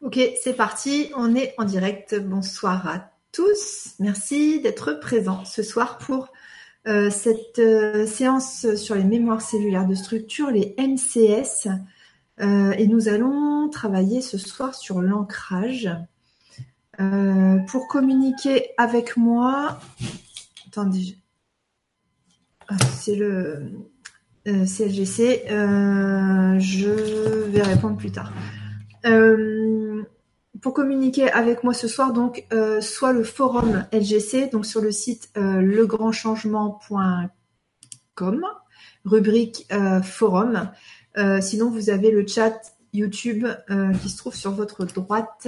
Ok, c'est parti, on est en direct. Bonsoir à tous. Merci d'être présents ce soir pour euh, cette euh, séance sur les mémoires cellulaires de structure, les MCS. Euh, et nous allons travailler ce soir sur l'ancrage. pour communiquer avec moi, attendez, ah, c'est le CLGC, je vais répondre plus tard. Euh, pour communiquer avec moi ce soir, donc euh, soit le forum LGC, donc sur le site euh, legrandchangement.com, rubrique forum. sinon, vous avez le chat YouTube qui se trouve sur votre droite,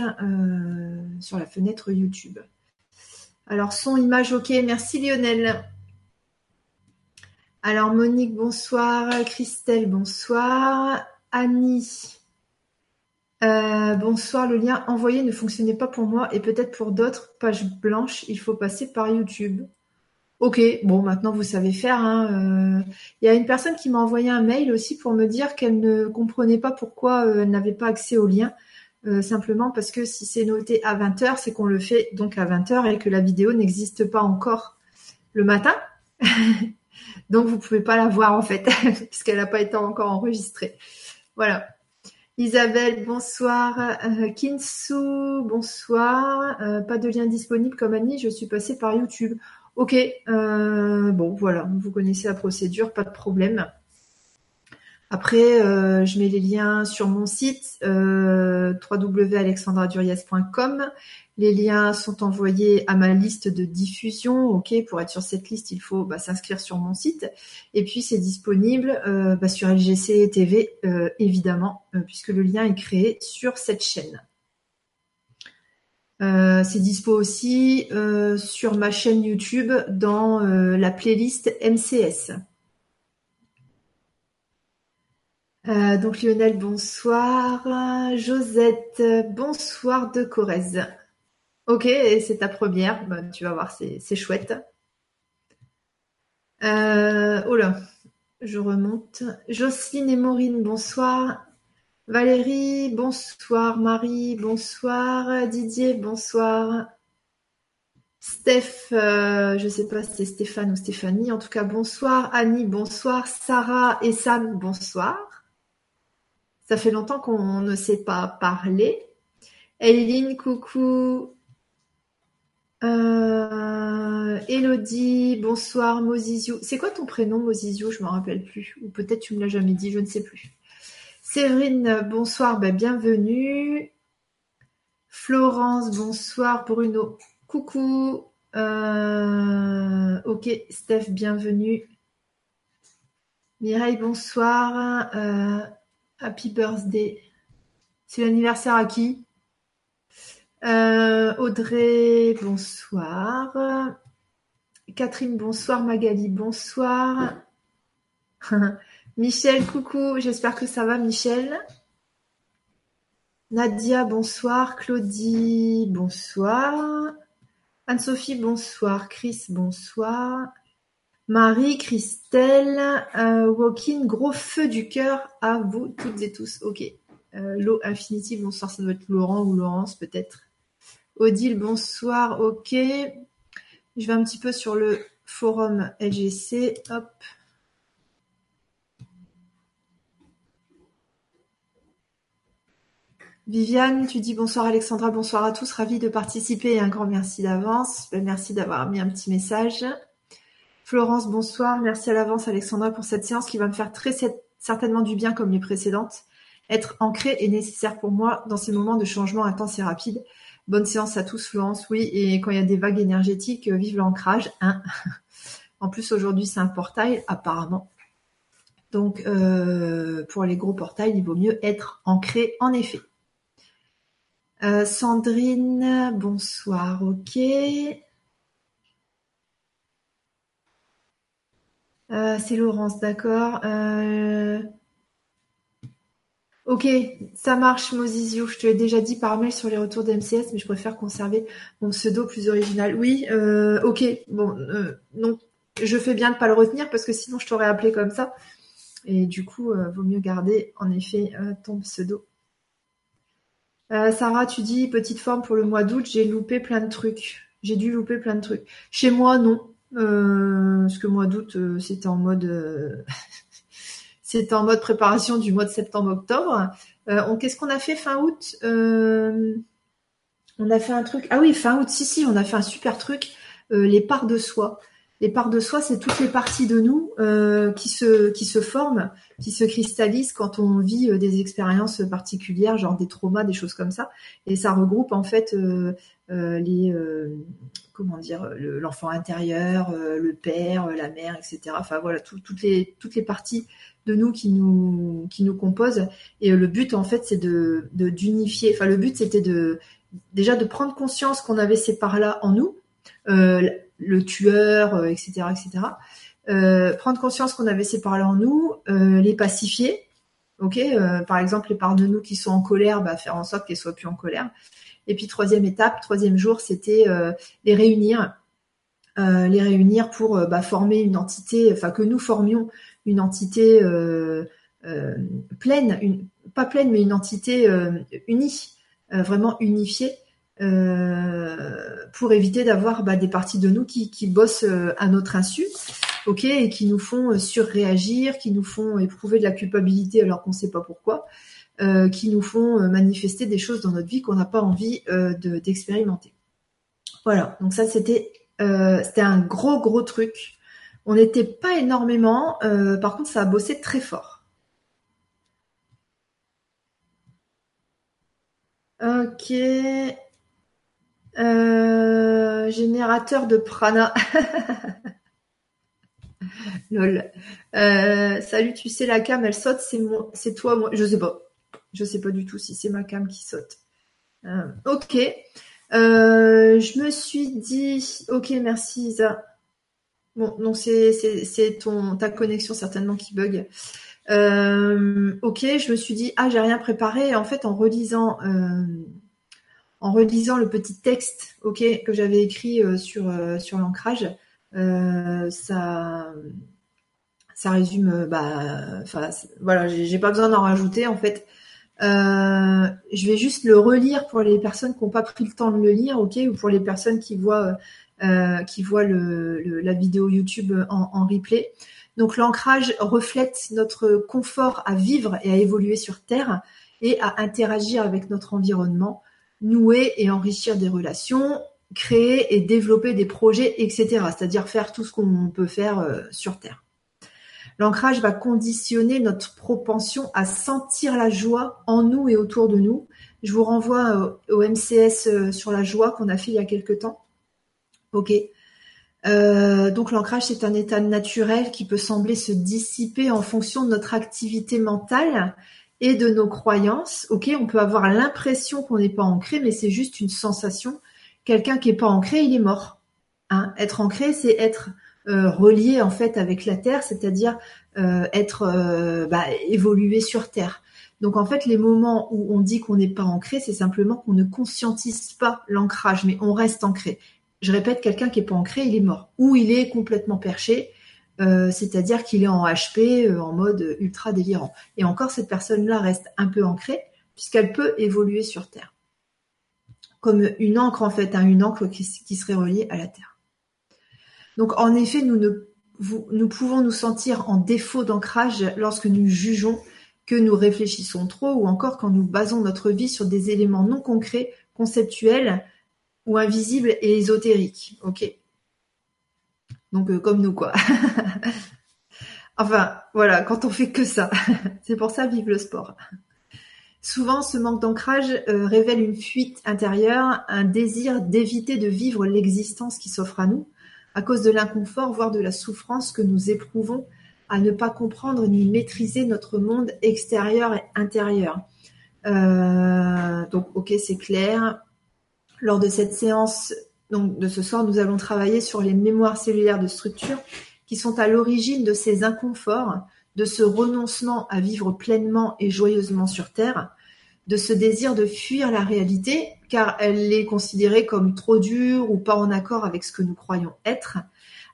sur la fenêtre YouTube. Alors, son, image, ok. Merci Lionel. Alors, Monique, bonsoir. Christelle, bonsoir. Annie, euh, bonsoir, le lien envoyé ne fonctionnait pas pour moi et peut-être pour d'autres. Page blanche, il faut passer par YouTube. Ok, bon, maintenant vous savez faire. Hein, euh. Il y a une personne qui m'a envoyé un mail aussi pour me dire qu'elle ne comprenait pas pourquoi euh, elle n'avait pas accès au lien. simplement parce que si c'est noté à 20h, c'est qu'on le fait donc à 20h et que la vidéo n'existe pas encore le matin. donc vous pouvez pas la voir en fait, puisqu'elle n'a pas été encore enregistrée. Voilà. Isabelle, bonsoir. Euh, Kinsu, bonsoir. Euh, pas de lien disponible comme Annie, je suis passée par YouTube. Ok, euh, bon voilà, vous connaissez la procédure, pas de problème. Après, je mets les liens sur mon site euh. Les liens sont envoyés à ma liste de diffusion. Ok, pour être sur cette liste, il faut bah, s'inscrire sur mon site. Et puis c'est disponible euh, bah, sur LGC TV, euh, évidemment, euh, puisque le lien est créé sur cette chaîne. c'est dispo aussi sur ma chaîne YouTube dans la playlist MCS. Donc Lionel, bonsoir. Josette, bonsoir de Corrèze. Ok, c'est ta première. Bah, tu vas voir, c'est chouette. Euh, oh là, je remonte. Jocelyne et Maureen, bonsoir. Valérie, bonsoir. Marie, bonsoir. Didier, bonsoir. Steph, euh, je ne sais pas si c'est Stéphane ou Stéphanie. En tout cas, bonsoir. Annie, bonsoir. Sarah et Sam, bonsoir. Ça fait longtemps qu'on ne sait pas parler. Eileen, coucou. Euh, Elodie, bonsoir Mosizio. C'est quoi ton prénom Mosizio Je me rappelle plus. Ou peut-être tu me l'as jamais dit, je ne sais plus. Séverine, bonsoir, ben, bienvenue. Florence, bonsoir. Bruno, coucou. Euh, ok, Steph, bienvenue. Mireille, bonsoir. Euh, happy birthday. C'est l'anniversaire à qui? Euh, Audrey, bonsoir. Catherine, bonsoir. Magali, bonsoir. Michel, coucou. J'espère que ça va, Michel. Nadia, bonsoir. Claudie, bonsoir. Anne-Sophie, bonsoir. Chris, bonsoir. Marie, Christelle, euh, gros feu du cœur à vous toutes et tous. Ok. Euh, L'eau infinitive, bonsoir, ça doit être Laurent ou Laurence peut-être. Odile, bonsoir. Ok. Je vais un petit peu sur le forum LGC. Hop. Viviane, tu dis bonsoir Alexandra, bonsoir à tous, ravi de participer et un grand merci d'avance. Ben, merci d'avoir mis un petit message. Florence, bonsoir, merci à l'avance Alexandra pour cette séance qui va me faire très certainement du bien comme les précédentes. Être ancré est nécessaire pour moi dans ces moments de changement intense et rapide. Bonne séance à tous, Florence. Oui, et quand il y a des vagues énergétiques, euh, vive l'ancrage. Hein en plus, aujourd'hui, c'est un portail, apparemment. Donc, euh, pour les gros portails, il vaut mieux être ancré, en effet. Euh, Sandrine, bonsoir, ok. C'est Laurence, d'accord. Ok, ça marche Mosizio, je te l'ai déjà dit par mail sur les retours d'MCS, mais je préfère conserver mon pseudo plus original. Oui, euh, ok, bon, euh, non, je fais bien de pas le retenir parce que sinon je t'aurais appelé comme ça. Et du coup, euh, vaut mieux garder en effet ton pseudo. Euh, Sarah, tu dis petite forme pour le mois d'août, j'ai loupé plein de trucs. J'ai dû louper plein de trucs. Chez moi, non. Euh, parce que mois d'août, euh, c'était en mode euh, c'était en mode préparation du mois de septembre-octobre. Qu'est-ce qu'on a fait fin août On a fait un truc. Ah oui, fin août, si, si, on a fait un super truc. les parts de soi. Les parts de soi, c'est toutes les parties de nous euh, qui se qui se forment, qui se cristallisent quand on vit euh, des expériences particulières, genre des traumas, des choses comme ça. Et ça regroupe en fait euh, les comment dire l'enfant intérieur, le père, la mère, etc. Enfin voilà, toutes les toutes les parties de nous qui nous qui nous composent. Et le but en fait, c'est de d'unifier. Enfin le but c'était de déjà de prendre conscience qu'on avait ces parts là en nous. Le tueur, etc., euh, etc. Euh, prendre conscience qu'on avait ces parts-là en nous, euh, les pacifier. Ok, par exemple, les parts de nous qui sont en colère, bah, faire en sorte qu'elles soient plus en colère. Et puis troisième étape, troisième jour, c'était les réunir, les réunir pour bah, former une entité, enfin que nous formions une entité pleine, pas pleine, mais une entité unie, vraiment unifiée, pour éviter d'avoir bah, des parties de nous qui, bossent euh, à notre insu, ok, et qui nous font euh, surréagir, qui nous font éprouver de la culpabilité alors qu'on ne sait pas pourquoi, euh, qui nous font manifester des choses dans notre vie qu'on n'a pas envie euh, d'expérimenter. voilà, donc ça c'était euh, c'était un gros gros truc. On n'était pas énormément, par contre ça a bossé très fort. Ok. Euh, générateur de prana. Lol. Euh, salut, tu sais, la cam, elle saute, c'est moi, c'est toi, moi. Je sais pas. Je sais pas du tout si c'est ma cam qui saute. Euh, ok. je me suis dit, ok, merci Isa. Bon, non, c'est, c'est, ton, ta connexion certainement qui bug. ok, je me suis dit, ah, j'ai rien préparé. En fait, en relisant en relisant le petit texte ok que j'avais écrit euh, sur euh, sur l'ancrage euh, ça ça résume bah voilà j'ai pas besoin d'en rajouter en fait. Je vais juste le relire pour les personnes qui n'ont pas pris le temps de le lire ok ou pour les personnes qui voient qui voient la vidéo YouTube en, en replay. Donc l'ancrage reflète notre confort à vivre et à évoluer sur Terre et à interagir avec notre environnement nouer et enrichir des relations, créer et développer des projets, etc. C'est-à-dire faire tout ce qu'on peut faire euh, sur Terre. L'ancrage va conditionner notre propension à sentir la joie en nous et autour de nous. Je vous renvoie au, MCS euh, sur la joie qu'on a fait il y a quelque temps. Ok. Euh, donc l'ancrage, c'est un état naturel qui peut sembler se dissiper en fonction de notre activité mentale et de nos croyances. Ok, on peut avoir l'impression qu'on n'est pas ancré, mais c'est juste une sensation. Quelqu'un qui est pas ancré, il est mort. Hein être ancré, c'est être euh, relié en fait avec la terre, c'est-à-dire euh, être euh, bah, évolué sur terre. Donc en fait, les moments où on dit qu'on n'est pas ancré, c'est simplement qu'on ne conscientise pas l'ancrage, mais on reste ancré. Je répète, quelqu'un qui est pas ancré, il est mort, ou il est complètement perché, euh, c'est-à-dire qu'il est en HP, euh, en mode ultra délirant. Et encore, cette personne-là reste un peu ancrée, puisqu'elle peut évoluer sur Terre. Comme une encre, en fait, hein, une encre qui, serait reliée à la Terre. Donc, en effet, nous, nous pouvons nous sentir en défaut d'ancrage lorsque nous jugeons que nous réfléchissons trop, ou encore quand nous basons notre vie sur des éléments non concrets, conceptuels, ou invisibles et ésotériques. Ok donc euh, comme nous quoi. enfin voilà, quand on fait que ça, c'est pour ça vive le sport. Souvent, ce manque d'ancrage euh, révèle une fuite intérieure, un désir d'éviter de vivre l'existence qui s'offre à nous, à cause de l'inconfort, voire de la souffrance que nous éprouvons à ne pas comprendre ni maîtriser notre monde extérieur et intérieur. Euh, donc, ok, c'est clair. Lors de cette séance donc de ce soir, nous allons travailler sur les mémoires cellulaires de structure qui sont à l'origine de ces inconforts, de ce renoncement à vivre pleinement et joyeusement sur Terre, de ce désir de fuir la réalité, car elle est considérée comme trop dure ou pas en accord avec ce que nous croyons être,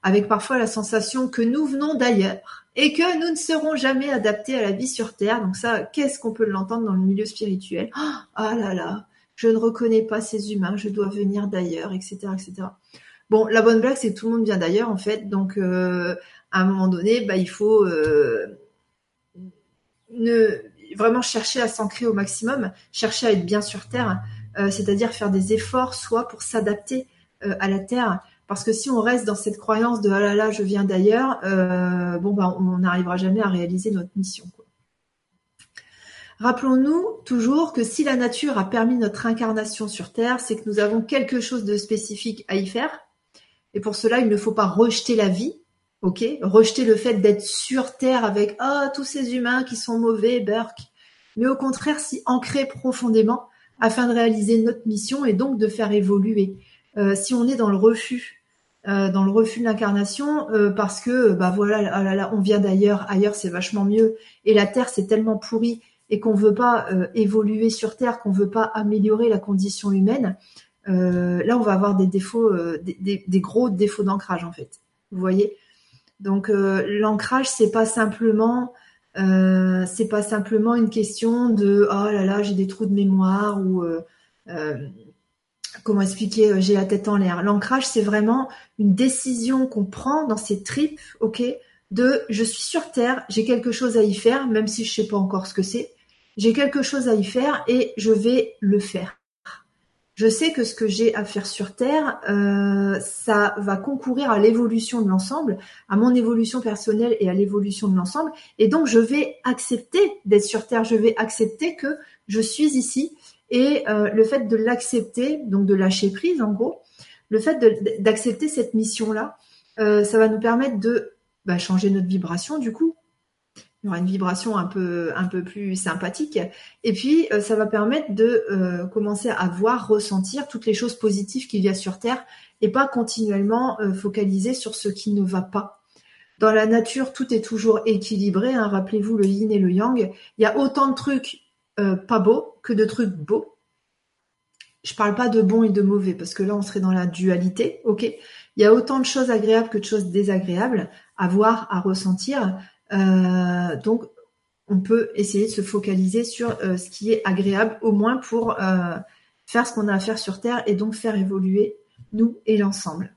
avec parfois la sensation que nous venons d'ailleurs et que nous ne serons jamais adaptés à la vie sur Terre. Donc ça, qu'est-ce qu'on peut l'entendre dans le milieu spirituel? Ah là là, Je ne reconnais pas ces humains, je dois venir d'ailleurs, etc., etc. Bon, la bonne blague, c'est que tout le monde vient d'ailleurs, en fait. Donc, euh, à un moment donné, bah, il faut euh, ne, vraiment chercher à s'ancrer au maximum, chercher à être bien sur Terre, euh, c'est-à-dire faire des efforts, soit pour s'adapter à la Terre, parce que si on reste dans cette croyance de ah là là, je viens d'ailleurs, bon, bah, on n'arrivera jamais à réaliser notre mission. Rappelons-nous toujours que si la nature a permis notre incarnation sur Terre, c'est que nous avons quelque chose de spécifique à y faire, et pour cela, il ne faut pas rejeter la vie, ok? Rejeter le fait d'être sur Terre avec ah tous ces humains qui sont mauvais, Burke. Mais au contraire, s'y ancrer profondément afin de réaliser notre mission et donc de faire évoluer. Euh, si on est dans le refus, euh, dans le refus de l'incarnation, euh, parce que bah voilà, ah on vient d'ailleurs, ailleurs c'est vachement mieux, et la Terre c'est tellement pourri et qu'on veut pas évoluer sur Terre, qu'on veut pas améliorer la condition humaine, euh, là on va avoir des défauts, euh, des, gros défauts d'ancrage en fait. Vous voyez? Donc euh, l'ancrage c'est pas pas simplement une question de oh là là j'ai des trous de mémoire ou comment expliquer j'ai la tête en l'air. L'ancrage c'est vraiment une décision qu'on prend dans ses tripes, ok, de je suis sur terre, j'ai quelque chose à y faire, même si je sais pas encore ce que c'est. J'ai quelque chose à y faire et je vais le faire je sais que ce que j'ai à faire sur Terre, euh, ça va concourir à l'évolution de l'ensemble, à mon évolution personnelle et à l'évolution de l'ensemble. Et donc, je vais accepter d'être sur Terre, je vais accepter que je suis ici. Et euh, le fait de l'accepter, donc de lâcher prise en gros, le fait d'accepter cette mission-là, euh, ça va nous permettre de bah, changer notre vibration du coup, une vibration un peu plus sympathique. Et puis euh, ça va permettre de euh, commencer à voir ressentir toutes les choses positives qu'il y a sur terre et pas continuellement euh, focaliser sur ce qui ne va pas. Dans la nature tout est toujours équilibré hein. rappelez-vous le yin et le yang. Il y a autant de trucs pas beaux que de trucs beaux. Je parle pas de bon et de mauvais parce que là on serait dans la dualité ok? Il y a autant de choses agréables que de choses désagréables à voir à ressentir donc, on peut essayer de se focaliser sur euh, ce qui est agréable, au moins pour euh, faire ce qu'on a à faire sur Terre et donc faire évoluer nous et l'ensemble.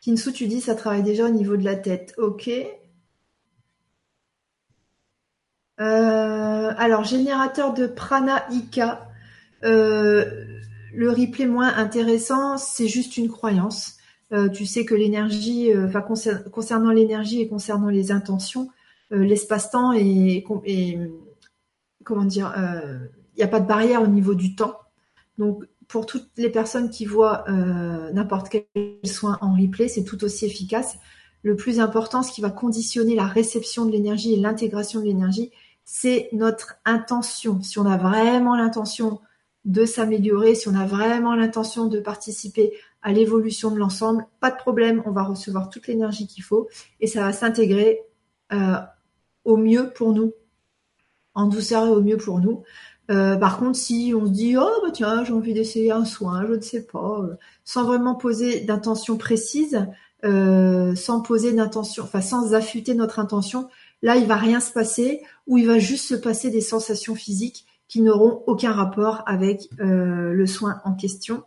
Kinsu, tu dis ça travaille déjà au niveau de la tête. Ok. alors, générateur de prana Ika. le replay moins intéressant, c'est juste une croyance. Euh, tu sais que l'énergie, euh, enfin concernant l'énergie et concernant les intentions, euh, l'espace-temps et, comment dire, il n'y a pas de barrière au niveau du temps. Donc pour toutes les personnes qui voient n'importe quel soin en replay, c'est tout aussi efficace. Le plus important, ce qui va conditionner la réception de l'énergie et l'intégration de l'énergie, c'est notre intention. Si on a vraiment l'intention de s'améliorer, si on a vraiment l'intention de participer à l'évolution de l'ensemble, pas de problème, on va recevoir toute l'énergie qu'il faut et ça va s'intégrer euh, au mieux pour nous, en douceur et au mieux pour nous. Euh, par contre, si on se dit oh bah tiens j'ai envie d'essayer un soin, je ne sais pas, euh, sans vraiment poser d'intention précise, sans poser d'intention, enfin sans affûter notre intention, là il va rien se passer ou il va juste se passer des sensations physiques qui n'auront aucun rapport avec le soin en question.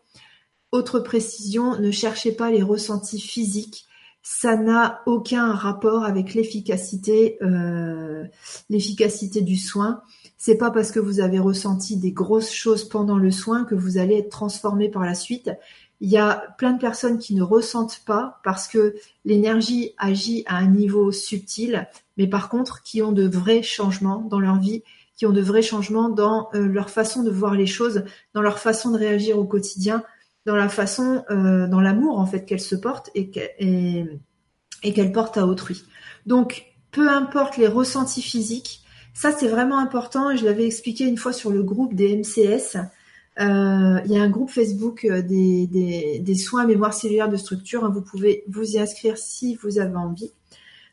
Autre précision, ne cherchez pas les ressentis physiques, ça n'a aucun rapport avec l'efficacité, euh, l'efficacité du soin. C'est pas parce que vous avez ressenti des grosses choses pendant le soin que vous allez être transformé par la suite. Il y a plein de personnes qui ne ressentent pas parce que l'énergie agit à un niveau subtil, mais par contre qui ont de vrais changements dans leur vie, qui ont de vrais changements dans euh, leur façon de voir les choses, dans leur façon de réagir au quotidien, dans la façon, euh, dans l'amour en fait qu'elle se porte et qu'elle porte à autrui. Donc, peu importe les ressentis physiques, ça c'est vraiment important. Je l'avais expliqué une fois sur le groupe des MCS. Euh, il y a un groupe Facebook des, des, soins mémoire cellulaire de structure. Hein. Vous pouvez vous y inscrire si vous avez envie.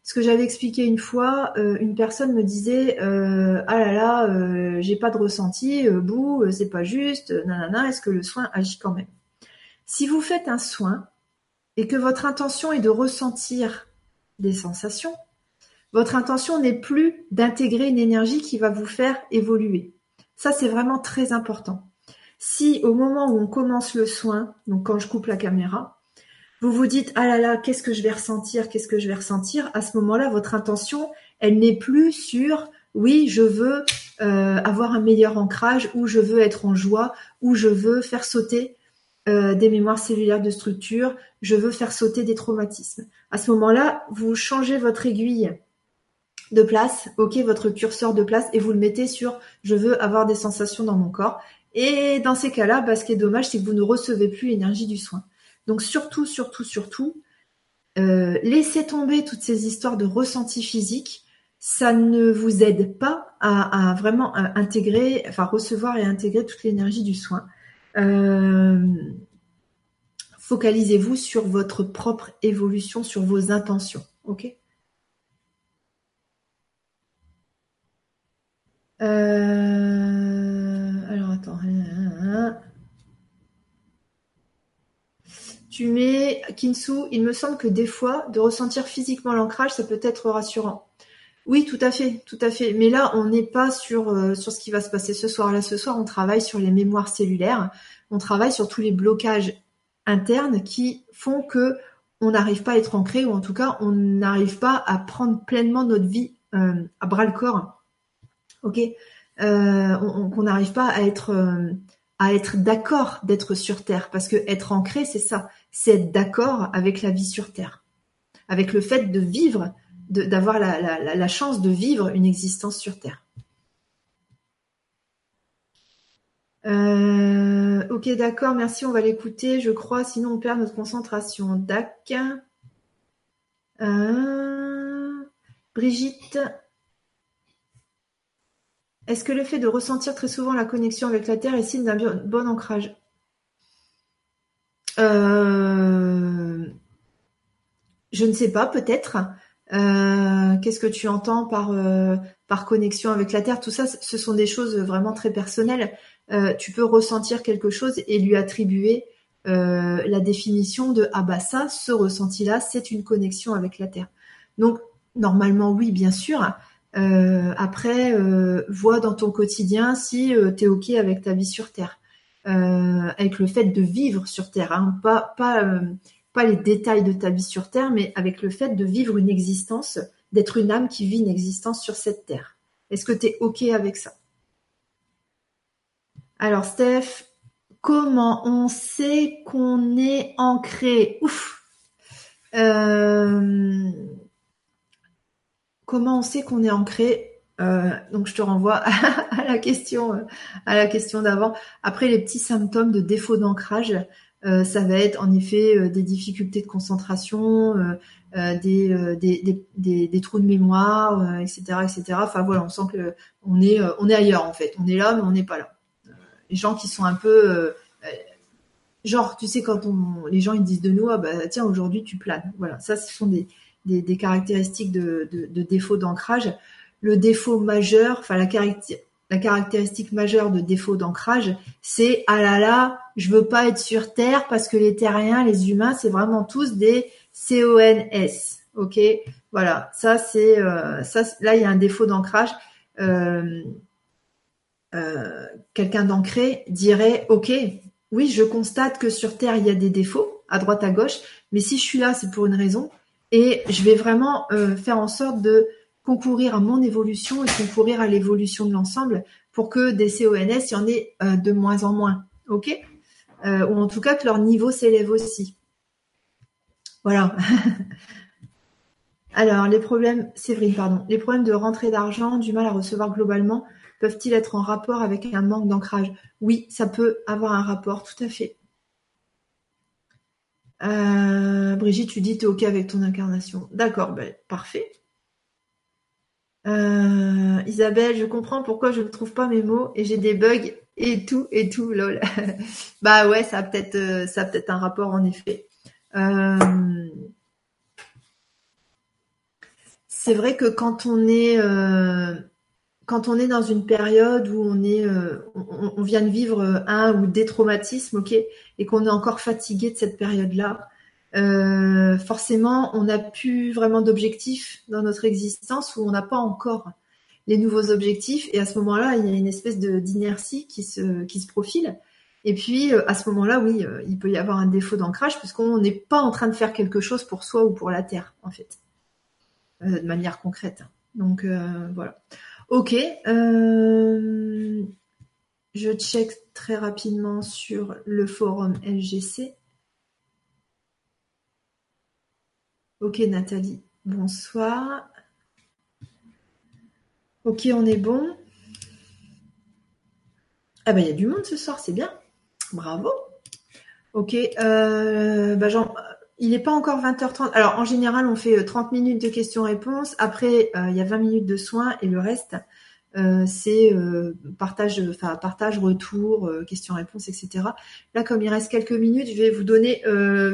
Ce que j'avais expliqué une fois, une personne me disait ah là là, j'ai pas de ressenti, bouh, c'est pas juste, nanana, est-ce que le soin agit quand même? Si vous faites un soin et que votre intention est de ressentir des sensations, Votre intention n'est plus d'intégrer une énergie qui va vous faire évoluer. Ça, c'est vraiment très important. Si au moment où on commence le soin, donc quand je coupe la caméra, vous vous dites ah là là, qu'est-ce que je vais ressentir, qu'est-ce que je vais ressentir, à ce moment-là, votre intention, elle n'est plus sur oui, je veux euh, avoir un meilleur ancrage, ou je veux être en joie, ou je veux faire sauter euh, des mémoires cellulaires de structure, je veux faire sauter des traumatismes. À ce moment-là, vous changez votre aiguille de place, ok, votre curseur de place, et vous le mettez sur je veux avoir des sensations dans mon corps. Et dans ces cas-là, bah, ce qui est dommage, c'est que vous ne recevez plus l'énergie du soin. Donc surtout, surtout, surtout, euh, laissez tomber toutes ces histoires de ressenti physique ça ne vous aide pas à, vraiment intégrer, enfin recevoir et intégrer toute l'énergie du soin. Euh, focalisez-vous sur votre propre évolution, sur vos intentions. Ok? Euh, Alors attends. Tu mets Kinsu, il me semble que des fois, de ressentir physiquement l'ancrage, ça peut être rassurant. Oui, tout à fait, tout à fait. Mais là, on n'est pas sur euh, sur ce qui va se passer ce soir. Là, ce soir, on travaille sur les mémoires cellulaires. On travaille sur tous les blocages internes qui font que on n'arrive pas à être ancré, ou en tout cas, on n'arrive pas à prendre pleinement notre vie euh, à bras le corps. Ok, euh, qu'on n'arrive pas à être à être d'accord d'être sur Terre, parce que être ancré, c'est ça, c'est être d'accord avec la vie sur Terre, avec le fait de vivre d'avoir la, chance de vivre une existence sur Terre. Euh, ok, d'accord, merci, on va l'écouter, je crois, sinon on perd notre concentration. Dac. Euh, Brigitte. Est-ce que le fait de ressentir très souvent la connexion avec la Terre est signe d'un bon ancrage? Euh, Je ne sais pas, peut-être. Euh, qu'est-ce que tu entends par euh, par connexion avec la terre? Tout ça, ce sont des choses vraiment très personnelles. Tu peux ressentir quelque chose et lui attribuer la définition de ah bah ça, ce ressenti-là, c'est une connexion avec la terre. Donc normalement oui, bien sûr. Après, vois dans ton quotidien si tu es ok avec ta vie sur terre, avec le fait de vivre sur terre, hein, pas pas pas les détails de ta vie sur Terre, mais avec le fait de vivre une existence, d'être une âme qui vit une existence sur cette Terre. Est-ce que tu es OK avec ça? Alors, Steph, comment on sait qu'on est ancré? Ouf! Euh, Comment on sait qu'on est ancré euh, donc je te renvoie à la question à la question d'avant. Après les petits symptômes de défaut d'ancrage, euh, ça va être en effet euh, des difficultés de concentration, euh, des, trous de mémoire, etc., etc. Enfin voilà, on sent que on est on est ailleurs en fait. On est là, mais on n'est pas là. les gens qui sont un peu genre, tu sais, quand on, les gens ils disent de nous, ah bah tiens, aujourd'hui tu planes. Voilà, ça, ce sont des, des, caractéristiques de, défaut d'ancrage. Le défaut majeur, enfin la, caractéristique la caractéristique majeure de défaut d'ancrage, c'est ah là là, je veux pas être sur Terre parce que les terriens, les humains, c'est vraiment tous des CONS. Ok, voilà, ça c'est euh, ça. Là, il y a un défaut d'ancrage. Euh, euh, quelqu'un d'ancré dirait ok, oui, je constate que sur Terre il y a des défauts à droite à gauche, mais si je suis là, c'est pour une raison et je vais vraiment faire en sorte de concourir à mon évolution et concourir à l'évolution de l'ensemble pour que des CONS, il y en ait euh, de moins en moins. OK? Euh, Ou en tout cas que leur niveau s'élève aussi. Voilà. Alors, les problèmes, Séverine, pardon, les problèmes de rentrée d'argent, du mal à recevoir globalement, peuvent-ils être en rapport avec un manque d'ancrage? Oui, ça peut avoir un rapport, tout à fait. Euh, Brigitte, tu dis tu es OK avec ton incarnation. D'accord, ben, parfait. Euh, Isabelle, je comprends pourquoi je ne trouve pas mes mots et j'ai des bugs et tout et tout, lol. bah ouais, ça a peut-être euh, un rapport en effet. Euh, c'est vrai que quand on est quand on est dans une période où on est on, vient de vivre un ou des traumatismes, ok, et qu'on est encore fatigué de cette période-là, forcément, on n'a plus vraiment d'objectifs dans notre existence ou on n'a pas encore les nouveaux objectifs. Et à ce moment-là, il y a une espèce d'inertie qui se qui se profile. Et puis à ce moment-là, oui, il peut y avoir un défaut d'ancrage puisqu'on n'est pas en train de faire quelque chose pour soi ou pour la terre, en fait, de manière concrète. Donc voilà. Ok. Euh, je check très rapidement sur le forum LGC. Ok Nathalie, bonsoir. Ok, on est bon. Ah bah il y a du monde ce soir, c'est bien. Bravo. Ok, euh, bah, il n'est pas encore 20h30. Alors en général, on fait 30 euh, minutes de questions-réponses. Après, euh, il y a 20 minutes de soins et le reste, euh, c'est partage, partage, retour, questions-réponses, etc. Là, comme il reste quelques minutes, je vais vous donner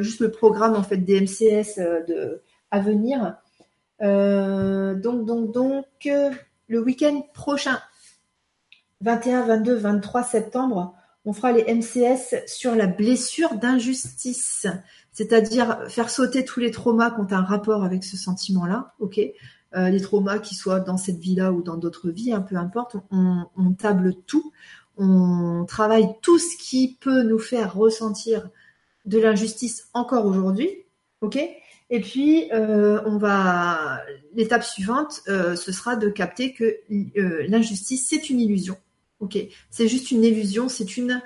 juste le programme en fait des MCS de à venir. donc, donc, donc, le week-end prochain, 21, 22, 23 septembre, on fera les MCS sur la blessure d'injustice c'est-à-dire faire sauter tous les traumas qui ont un rapport avec ce sentiment-là, ok? Euh, les traumas qui soient dans cette vie-là ou dans d'autres vies, hein, peu importe, on, table tout, on travaille tout ce qui peut nous faire ressentir de l'injustice encore aujourd'hui, ok? Et puis euh, on va, l'étape suivante, euh, ce sera de capter que l'injustice c'est une illusion, ok? C'est juste une illusion, c'est une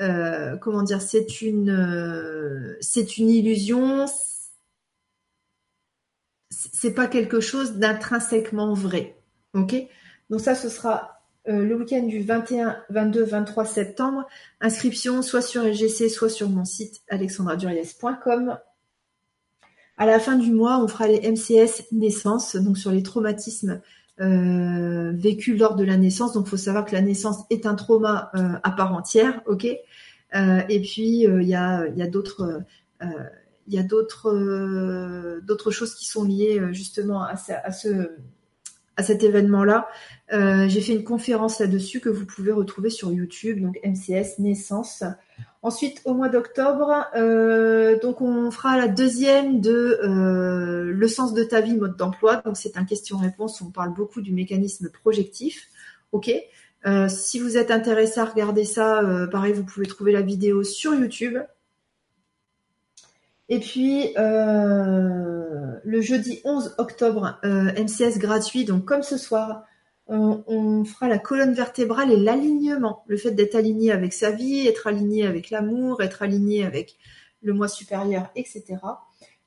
euh, comment dire, c'est une, euh, c'est une illusion. C'est pas quelque chose d'intrinsèquement vrai. Ok? Donc ça, ce sera euh, le week-end du 21, 22, 23 septembre. Inscription soit sur LGC, soit sur mon site alexandraduriez.com. À la fin du mois, on fera les MCS naissance, donc sur les traumatismes euh, vécu lors de la naissance. Donc, il faut savoir que la naissance est un trauma euh, à part entière, ok? Euh, et puis, il y a, y a d'autres, il y a d'autres, d'autres choses qui sont liées justement à, ce, à cet événement-là. J'ai fait une conférence là-dessus que vous pouvez retrouver sur YouTube, donc MCS naissance. Ensuite, au mois d'octobre, euh, donc on fera la deuxième de euh, le sens de ta vie, mode d'emploi. Donc c'est un question-réponse. On parle beaucoup du mécanisme projectif. Ok. Euh, si vous êtes intéressé à regarder ça, pareil, vous pouvez trouver la vidéo sur YouTube. Et puis le jeudi 11 octobre, MCS gratuit. Donc comme ce soir, on, fera la colonne vertébrale et l'alignement. Le fait d'être aligné avec sa vie, être aligné avec l'amour, être aligné avec le moi supérieur, etc.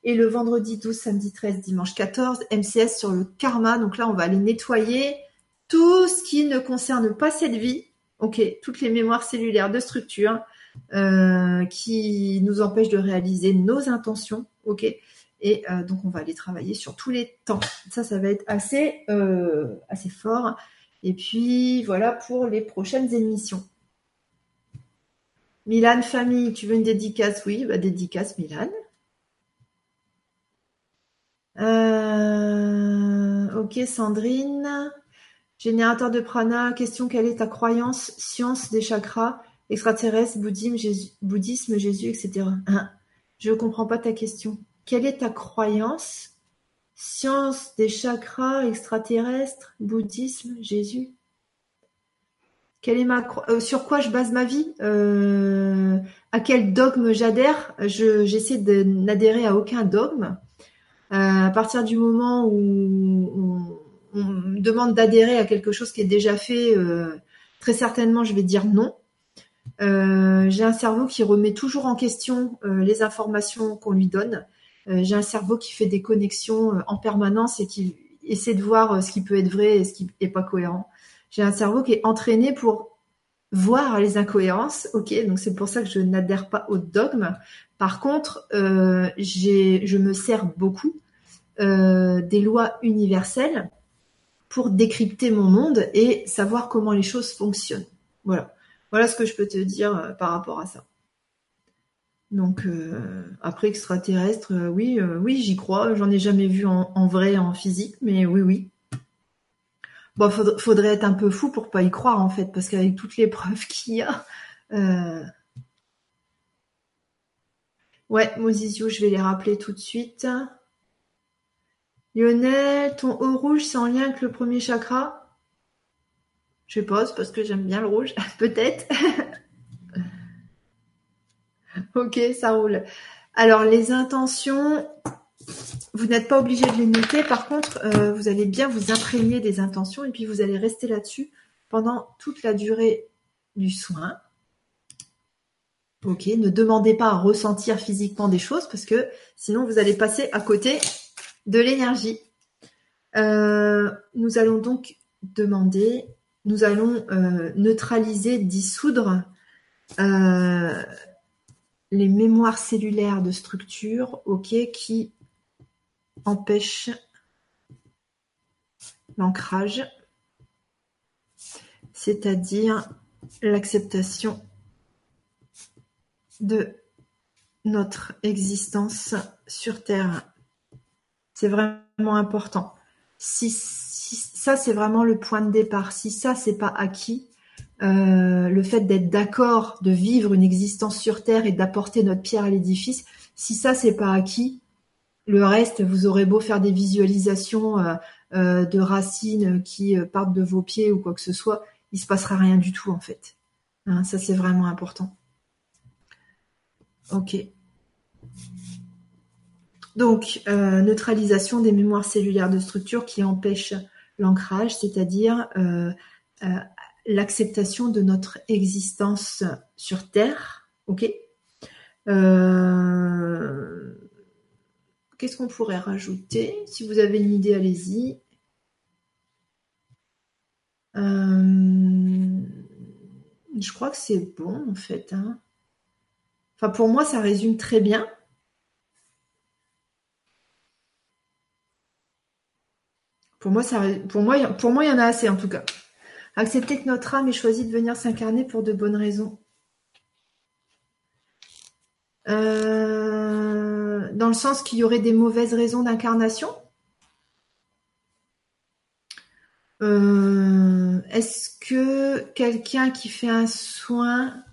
Et le vendredi 12, samedi 13, dimanche 14, MCS sur le karma. Donc là, on va aller nettoyer tout ce qui ne concerne pas cette vie. Ok, toutes les mémoires cellulaires de structure euh, qui nous empêchent de réaliser nos intentions. Ok, et euh, donc, on va aller travailler sur tous les temps. Ça, ça va être assez, euh, assez fort. Et puis, voilà pour les prochaines émissions. Milan, famille, tu veux une dédicace? Oui, bah, dédicace, Milan. Euh, ok, Sandrine. Générateur de prana, question quelle est ta croyance? Science des chakras, extraterrestres, bouddhisme, Jésus, etc. Hein Je ne comprends pas ta question. Quelle est ta croyance? Science des chakras extraterrestres, bouddhisme, Jésus? Euh, sur quoi je base ma vie? Euh, À quel dogme j'adhère? J'essaie de n'adhérer à aucun dogme. Euh, à partir du moment où on, me demande d'adhérer à quelque chose qui est déjà fait, très certainement je vais dire non. J'ai un cerveau qui remet toujours en question les informations qu'on lui donne. Euh, j'ai un cerveau qui fait des connexions euh, en permanence et qui essaie de voir euh, ce qui peut être vrai et ce qui est pas cohérent. J'ai un cerveau qui est entraîné pour voir les incohérences. Ok, donc c'est pour ça que je n'adhère pas au dogme. Par contre, euh, je me sers beaucoup euh, des lois universelles pour décrypter mon monde et savoir comment les choses fonctionnent. Voilà, voilà ce que je peux te dire par rapport à ça. Donc euh, après extraterrestre, euh, oui, euh, oui, j'y crois. J'en ai jamais vu en, vrai, en physique, mais oui, oui. Bon, faudrait, être un peu fou pour pas y croire en fait, parce qu'avec toutes les preuves qu'il y a, Ouais, Mosisio, je vais les rappeler tout de suite. Lionel, ton haut rouge, c'est en lien avec le premier chakra? Je pose parce que j'aime bien le rouge, peut-être. ok, ça roule. Alors, les intentions, vous n'êtes pas obligé de les noter. Par contre, euh, vous allez bien vous imprégner des intentions et puis vous allez rester là-dessus pendant toute la durée du soin. Ok, ne demandez pas à ressentir physiquement des choses parce que sinon vous allez passer à côté de l'énergie. Euh, nous allons donc demander, nous allons euh, neutraliser, dissoudre les mémoires cellulaires de structure, qui empêchent l'ancrage, c'est-à-dire l'acceptation de notre existence sur Terre. C'est vraiment important. Si, ça, c'est vraiment le point de départ. Si ça, c'est pas acquis, euh, le fait d'être d'accord de vivre une existence sur Terre et d'apporter notre pierre à l'édifice, si ça, c'est pas acquis, le reste, vous aurez beau faire des visualisations euh, euh, de racines qui partent de vos pieds ou quoi que ce soit, il se passera rien du tout en fait. Hein, ça, c'est vraiment important. Ok. Donc, neutralisation des mémoires cellulaires de structure qui empêchent l'ancrage, c'est-à-dire l'acceptation de notre existence sur Terre. Ok. Qu'est-ce qu'on pourrait rajouter Si vous avez une idée, allez-y. je crois que c'est bon en fait. Hein. Enfin, pour moi, ça résume très bien. Pour moi, ça, pour moi, pour moi, il y en a assez en tout cas. Accepter que notre âme ait choisi de venir s'incarner pour de bonnes raisons. Euh, dans le sens qu'il y aurait des mauvaises raisons d'incarnation. Euh, est-ce que quelqu'un qui fait un soin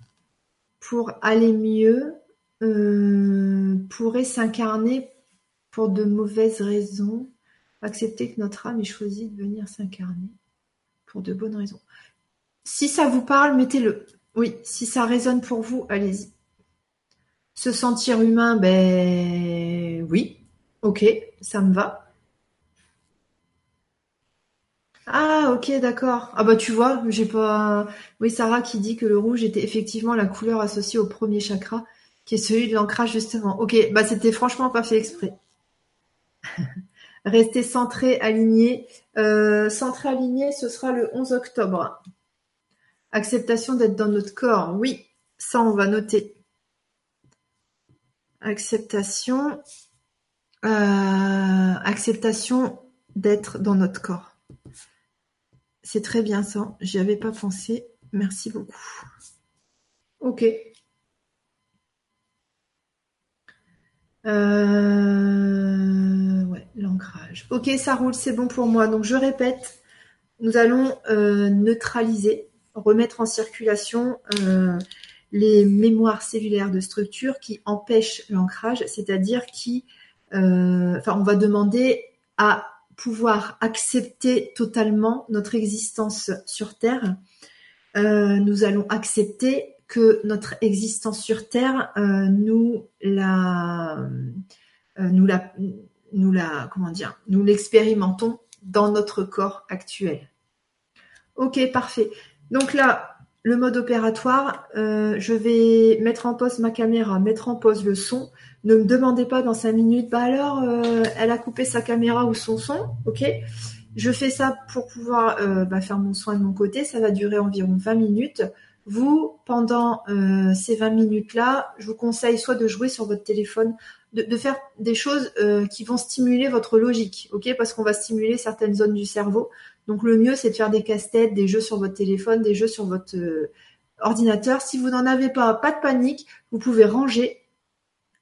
pour aller mieux euh, pourrait s'incarner pour de mauvaises raisons, accepter que notre âme ait choisi de venir s'incarner pour de bonnes raisons. Si ça vous parle, mettez-le. Oui, si ça résonne pour vous, allez-y. Se sentir humain, ben oui, ok, ça me va. Ah ok d'accord. Ah bah tu vois, j'ai pas. Oui Sarah qui dit que le rouge était effectivement la couleur associée au premier chakra, qui est celui de l'ancrage justement. Ok, bah c'était franchement pas fait exprès. Rester centré, aligné. Euh, centré, aligné, ce sera le 11 octobre. Acceptation d'être dans notre corps. Oui, ça on va noter. Acceptation. Euh, acceptation d'être dans notre corps. C'est très bien ça, j'y avais pas pensé. Merci beaucoup. Ok. Euh, ouais, l'ancrage. Ok, ça roule, c'est bon pour moi. Donc je répète, nous allons euh, neutraliser, remettre en circulation euh, les mémoires cellulaires de structure qui empêchent l'ancrage, c'est-à-dire qui, enfin, on va demander à pouvoir accepter totalement notre existence sur Terre. Euh, nous allons accepter que notre existence sur Terre, euh, nous la, euh, nous la, nous la, comment dire, nous l'expérimentons dans notre corps actuel. Ok, parfait. Donc là, le mode opératoire, je vais mettre en pause ma caméra, mettre en pause le son. Ne me demandez pas dans cinq minutes, bah alors, euh, elle a coupé sa caméra ou son son, ok? Je fais ça pour pouvoir euh, bah, faire mon soin de mon côté, ça va durer environ 20 minutes. Vous, pendant euh, ces 20 minutes-là, je vous conseille soit de jouer sur votre téléphone, de, faire des choses qui vont stimuler votre logique, ok? Parce qu'on va stimuler certaines zones du cerveau. Donc le mieux, c'est de faire des casse-têtes, des jeux sur votre téléphone, des jeux sur votre ordinateur. Si vous n'en avez pas, pas de panique, vous pouvez ranger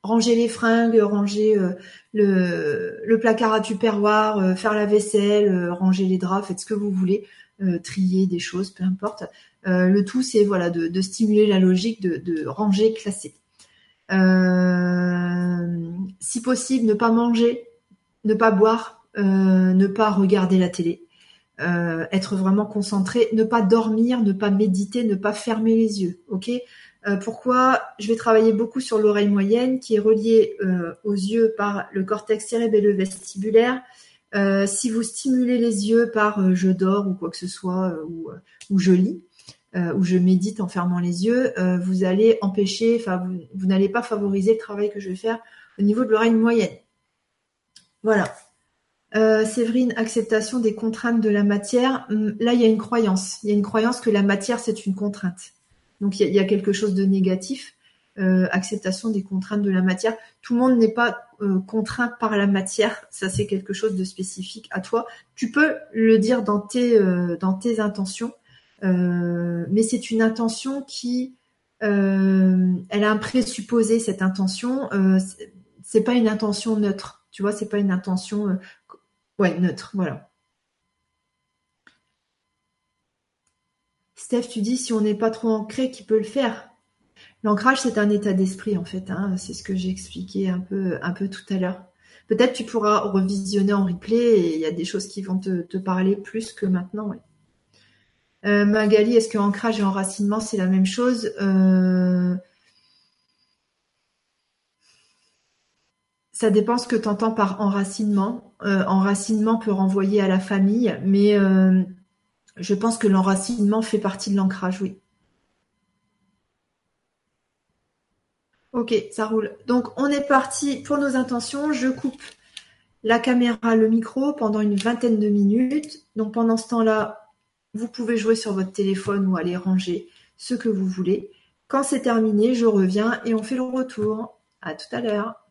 ranger les fringues, ranger euh, le, placard à tupperware, euh, faire la vaisselle, euh, ranger les draps, faites ce que vous voulez, trier des choses, peu importe. Le tout, c'est voilà de, stimuler la logique de, ranger, classer. si possible, ne pas manger, ne pas boire, ne pas regarder la télé. être vraiment concentré, ne pas dormir, ne pas méditer, ne pas fermer les yeux. Pourquoi? Je vais travailler beaucoup sur l'oreille moyenne qui est reliée aux yeux par le cortex cérébelleux vestibulaire euh, si vous stimulez les yeux par euh, je dors ou quoi que ce soit, euh, ou, je lis, ou je médite en fermant les yeux, vous allez empêcher, enfin vous, n'allez pas favoriser le travail que je vais faire au niveau de l'oreille moyenne. Voilà. Séverine, acceptation des contraintes de la matière. Hum, là, il y a une croyance. Il y a une croyance que la matière, c'est une contrainte. Donc, il y, a, quelque chose de négatif. acceptation des contraintes de la matière. Tout le monde n'est pas euh, contraint par la matière, ça c'est quelque chose de spécifique à toi. Tu peux le dire dans tes euh, intentions, euh, mais c'est une intention qui elle a un présupposé cette intention. c'est pas une intention neutre, tu vois, c'est pas une intention ouais neutre, voilà. Steph, tu dis si on n'est pas trop ancré, qui peut le faire? L'ancrage, c'est un état d'esprit en fait. Hein. C'est ce que j'ai expliqué un peu, un peu tout à l'heure. Peut-être tu pourras revisionner en replay et il y a des choses qui vont te, parler plus que maintenant. Euh, Magali, est-ce que ancrage et enracinement c'est la même chose euh, Ça dépend ce que tu entends par enracinement. Euh, enracinement peut renvoyer à la famille, mais je pense que l'enracinement fait partie de l'ancrage, oui. Ok, ça roule. Donc on est parti pour nos intentions. Je coupe la caméra, le micro pendant une vingtaine de minutes. Donc pendant ce temps-là, vous pouvez jouer sur votre téléphone ou aller ranger ce que vous voulez. Quand c'est terminé, je reviens et on fait le retour. À tout à l'heure.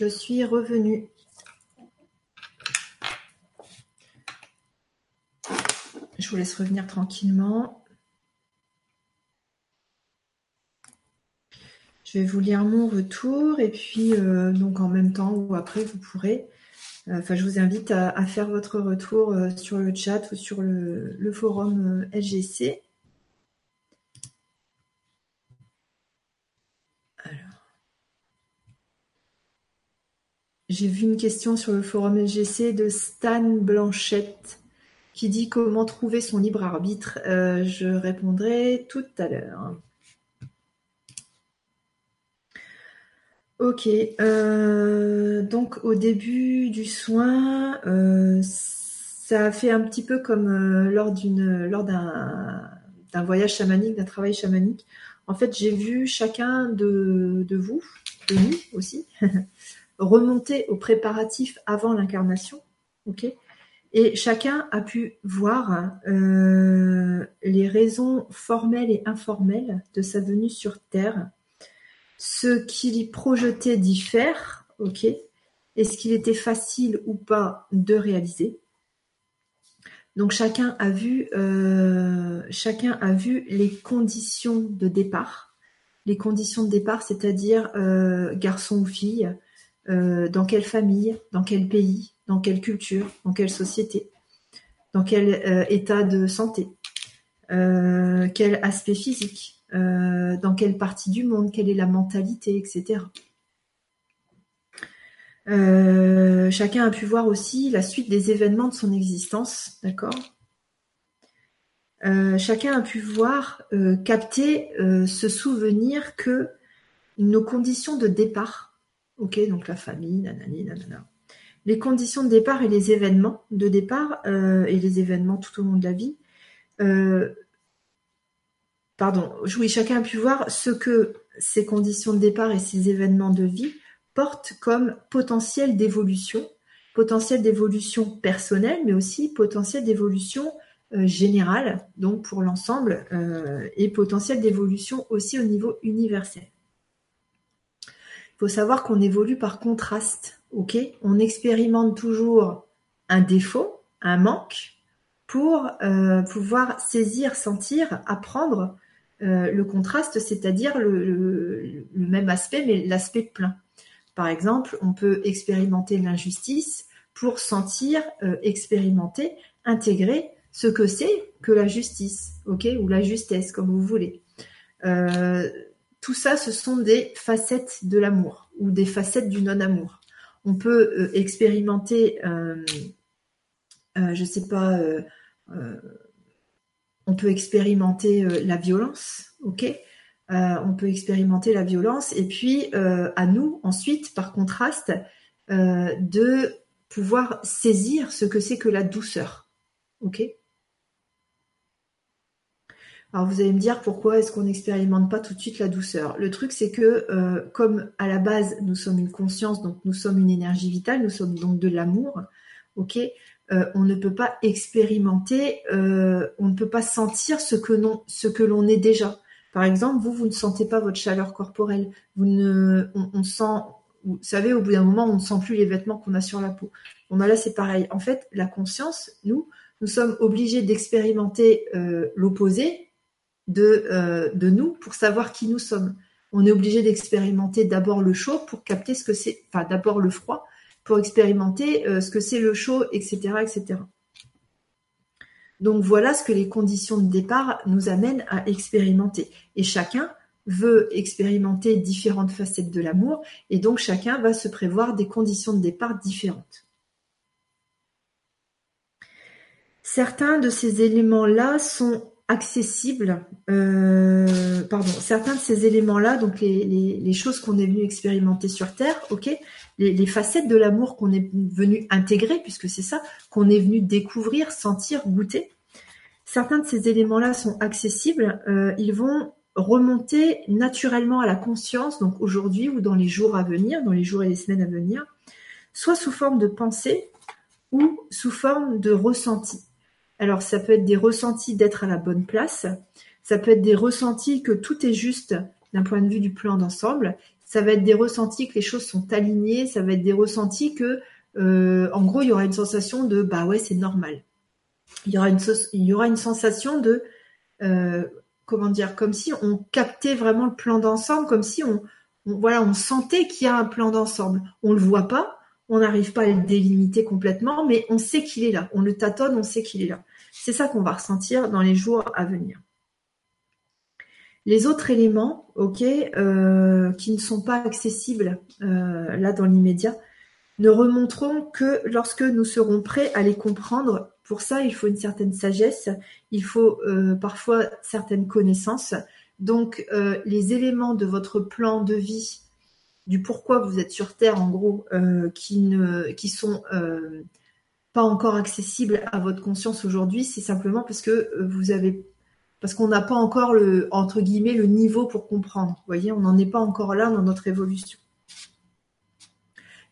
Je suis revenue. Je vous laisse revenir tranquillement. Je vais vous lire mon retour et puis euh, donc en même temps ou après vous pourrez. Euh, enfin, je vous invite à, faire votre retour euh, sur le chat ou sur le, forum LGC. J'ai vu une question sur le forum LGC de Stan Blanchette qui dit comment trouver son libre arbitre. je répondrai tout à l'heure. Ok, euh, donc au début du soin, euh, ça a fait un petit peu comme euh, lors d'une lors d'un d'un voyage chamanique, d'un travail chamanique. En fait, j'ai vu chacun de, de vous, de nous aussi, remonter aux préparatifs avant l'incarnation, Et chacun a pu voir les raisons formelles et informelles de sa venue sur Terre. Ce qu'il y projetait d'y faire, ok, est-ce qu'il était facile ou pas de réaliser? Donc chacun a vu, euh, chacun a vu les conditions de départ, les conditions de départ, c'est-à-dire euh, garçon ou fille, euh, dans quelle famille, dans quel pays, dans quelle culture, dans quelle société, dans quel état de santé, quel aspect physique, euh, dans quelle partie du monde, quelle est la mentalité, etc. Euh, chacun a pu voir aussi la suite des événements de son existence, d'accord? Euh, Chacun a pu voir, capter, se souvenir que nos conditions de départ, ok, donc la famille, nanani, nanana, les conditions de départ et les événements de départ et les événements tout au long de la vie pardon, oui, chacun a pu voir ce que ces conditions de départ et ces événements de vie portent comme potentiel d'évolution, potentiel d'évolution personnelle, mais aussi potentiel d'évolution euh, générale, donc pour l'ensemble, euh, et potentiel d'évolution aussi au niveau universel. Faut savoir qu'on évolue par contraste, ok? On expérimente toujours un défaut, un manque, pour euh, pouvoir saisir, sentir, apprendre euh, le contraste, c'est-à-dire le, même aspect, mais l'aspect plein. Par exemple, on peut expérimenter l'injustice pour sentir, euh, expérimenter, intégrer ce que c'est que la justice, ok, ou la justesse, comme vous voulez. Tout ça, ce sont des facettes de l'amour ou des facettes du non-amour. On peut expérimenter, je sais pas on peut expérimenter euh, la violence, ok euh, On peut expérimenter la violence et puis euh, à nous ensuite, par contraste, de pouvoir saisir ce que c'est que la douceur, ok alors vous allez me dire pourquoi est-ce qu'on n'expérimente pas tout de suite la douceur? Le truc c'est que comme à la base nous sommes une conscience, donc nous sommes une énergie vitale, nous sommes donc de l'amour, ok euh, on ne peut pas expérimenter, euh, on ne peut pas sentir ce que, ce que l'on est déjà. Par exemple, vous, vous ne sentez pas votre chaleur corporelle. Vous ne, on, sent, vous savez, au bout d'un moment, on ne sent plus les vêtements qu'on a sur la peau. Bon, bah là, c'est pareil. En fait, la conscience, nous, nous sommes obligés d'expérimenter euh, l'opposé de, de nous pour savoir qui nous sommes. On est obligé d'expérimenter d'abord le chaud pour capter ce que c'est, enfin d'abord le froid pour expérimenter euh, ce que c'est le chaud, etc., etc. Donc voilà ce que les conditions de départ nous amènent à expérimenter. Et chacun veut expérimenter différentes facettes de l'amour, et donc chacun va se prévoir des conditions de départ différentes. Certains de ces éléments-là sont accessibles, euh, pardon, certains de ces éléments-là, donc les, les choses qu'on est venu expérimenter sur Terre, ok, les, facettes de l'amour qu'on est venu intégrer, puisque c'est ça qu'on est venu découvrir, sentir, goûter. Certains de ces éléments-là sont accessibles, euh, ils vont remonter naturellement à la conscience, donc aujourd'hui ou dans les jours à venir, dans les jours et les semaines à venir, soit sous forme de pensée ou sous forme de ressenti. Alors ça peut être des ressentis d'être à la bonne place, ça peut être des ressentis que tout est juste d'un point de vue du plan d'ensemble, Ça va être des ressentis que les choses sont alignées. Ça va être des ressentis que, euh, en gros, il y aura une sensation de bah ouais, c'est normal. Il y aura une, sensation de euh, comment dire, comme si on captait vraiment le plan d'ensemble, comme si on, voilà, on sentait qu'il y a un plan d'ensemble. On le voit pas, on n'arrive pas à le délimiter complètement, mais on sait qu'il est là. On le tâtonne, on sait qu'il est là. C'est ça qu'on va ressentir dans les jours à venir. Les autres éléments, ok, euh, qui ne sont pas accessibles euh, là dans l'immédiat, ne remonteront que lorsque nous serons prêts à les comprendre. Pour ça, il faut une certaine sagesse, il faut euh, parfois certaines connaissances. Donc, les éléments de votre plan de vie, du pourquoi vous êtes sur Terre, en gros, qui sont pas encore accessibles à votre conscience aujourd'hui, c'est simplement parce que vous avez parce qu'on n'a pas encore le entre guillemets le niveau pour comprendre. Vous voyez, on n'en est pas encore là dans notre évolution.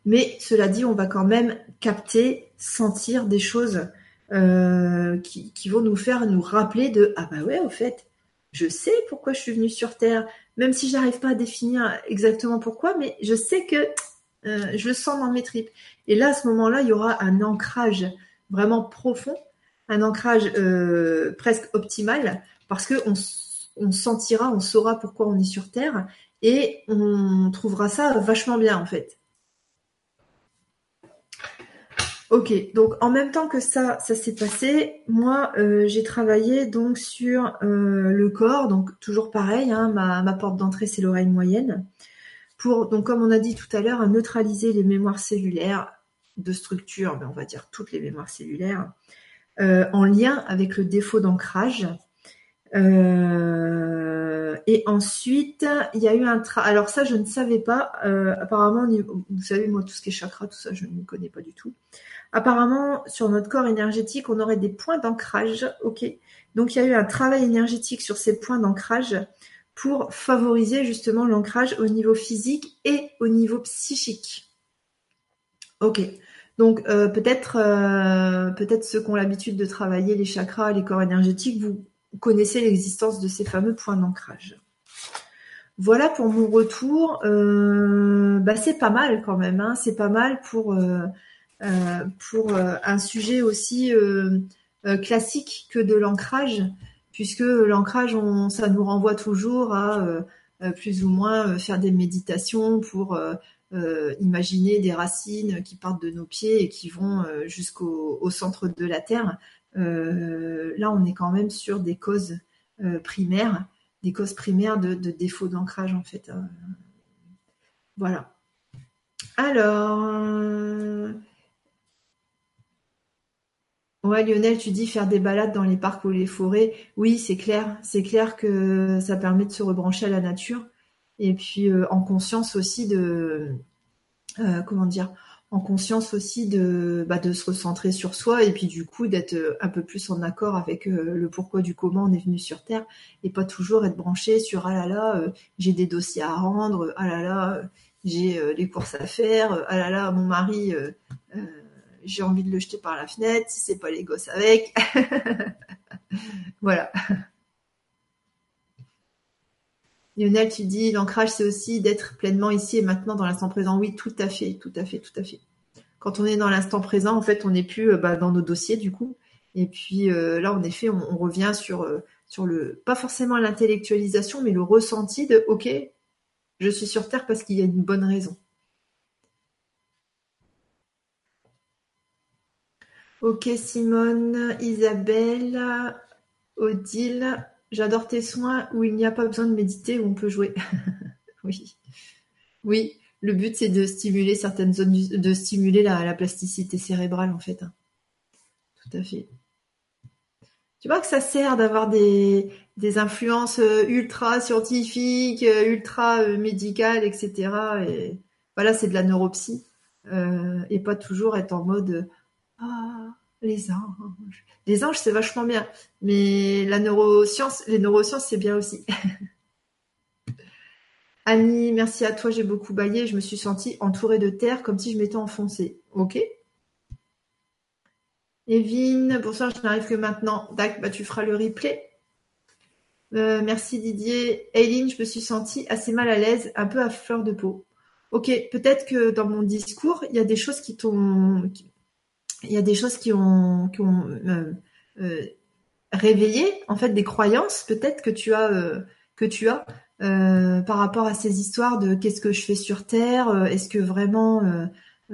Mais cela dit, on va quand même capter, sentir des choses euh, qui, vont nous faire nous rappeler de ah bah ouais, au fait, je sais pourquoi je suis venue sur Terre, même si je n'arrive pas à définir exactement pourquoi, mais je sais que euh, je le sens dans mes tripes. Et là, à ce moment-là, il y aura un ancrage vraiment profond, un ancrage euh, presque optimal parce que on, sentira, on saura pourquoi on est sur Terre et on trouvera ça vachement bien en fait. Ok, donc en même temps que ça, ça s'est passé, moi euh, j'ai travaillé donc sur le corps, donc toujours pareil, hein, ma, porte d'entrée c'est l'oreille moyenne, pour donc comme on a dit tout à l'heure, neutraliser les mémoires cellulaires de structure, mais on va dire toutes les mémoires cellulaires, euh, en lien avec le défaut d'ancrage euh, et ensuite, il y a eu un tra alors ça je ne savais pas. Euh, apparemment, vous savez moi tout ce qui est chakra, tout ça je ne connais pas du tout. Apparemment, sur notre corps énergétique, on aurait des points d'ancrage. Ok. Donc il y a eu un travail énergétique sur ces points d'ancrage pour favoriser justement l'ancrage au niveau physique et au niveau psychique. Ok. Donc euh, peut-être peut-être ceux qui ont l'habitude de travailler les chakras, les corps énergétiques, vous connaissez l'existence de ces fameux points d'ancrage. Voilà pour mon retour. Euh, bah c'est pas mal quand même. Hein. C'est pas mal pour euh, euh, pour un sujet aussi classique que de l'ancrage, puisque l'ancrage, ça nous renvoie toujours à plus ou moins faire des méditations pour imaginer des racines qui partent de nos pieds et qui vont jusqu'au centre de la terre. Euh, là, on est quand même sur des causes euh, primaires, des causes primaires de, défaut d'ancrage en fait. Euh, voilà. Alors, Ouais, Lionel, tu dis faire des balades dans les parcs ou les forêts. Oui, c'est clair. C'est clair que ça permet de se rebrancher à la nature. Et puis, en conscience aussi de, comment dire, en conscience aussi de, bah, de se recentrer sur soi et puis du coup d'être euh, un peu plus en accord avec euh, le pourquoi du comment on est venu sur Terre et pas toujours être branché sur ah là là euh, j'ai des dossiers à rendre, ah là là j'ai les courses à faire, ah là là mon mari j'ai envie de le jeter par la fenêtre si c'est pas les gosses avec. voilà. Lionel, tu dis l'ancrage, c'est aussi d'être pleinement ici et maintenant dans l'instant présent. Oui, tout à fait, tout à fait, tout à fait. Quand on est dans l'instant présent, en fait, on n'est plus euh, bah, dans nos dossiers du coup. Et puis euh, là, en effet, on, revient sur euh, sur le pas forcément l'intellectualisation, mais le ressenti de OK, je suis sur Terre parce qu'il y a une bonne raison. Ok, Simone, Isabelle, Odile, J'adore tes soins où il n'y a pas besoin de méditer, où on peut jouer. oui. Oui, le but c'est de stimuler certaines zones, de stimuler la, plasticité cérébrale en fait. Hein. Tout à fait. Tu vois que ça sert d'avoir des, influences euh, ultra scientifiques, euh, ultra euh, médicales, etc. Et voilà, c'est de la neuropsie. et pas toujours être en mode Ah, les anges. Les anges, c'est vachement bien. Mais la neuroscience, les neurosciences, c'est bien aussi. Annie, merci à toi, j'ai beaucoup baillé. Je me suis sentie entourée de terre comme si je m'étais enfoncée. Ok. Evine, bonsoir, je n'arrive que maintenant. Dac, bah, tu feras le replay. Euh, merci Didier. Aileen, je me suis sentie assez mal à l'aise, un peu à fleur de peau. Ok, peut-être que dans mon discours, il y a des choses qui t'ont, il y a des choses qui ont, qui ont euh, euh, réveillé en fait des croyances, peut-être que tu as, que tu as par rapport à ces histoires de qu'est-ce que je fais sur Terre, est-ce que vraiment,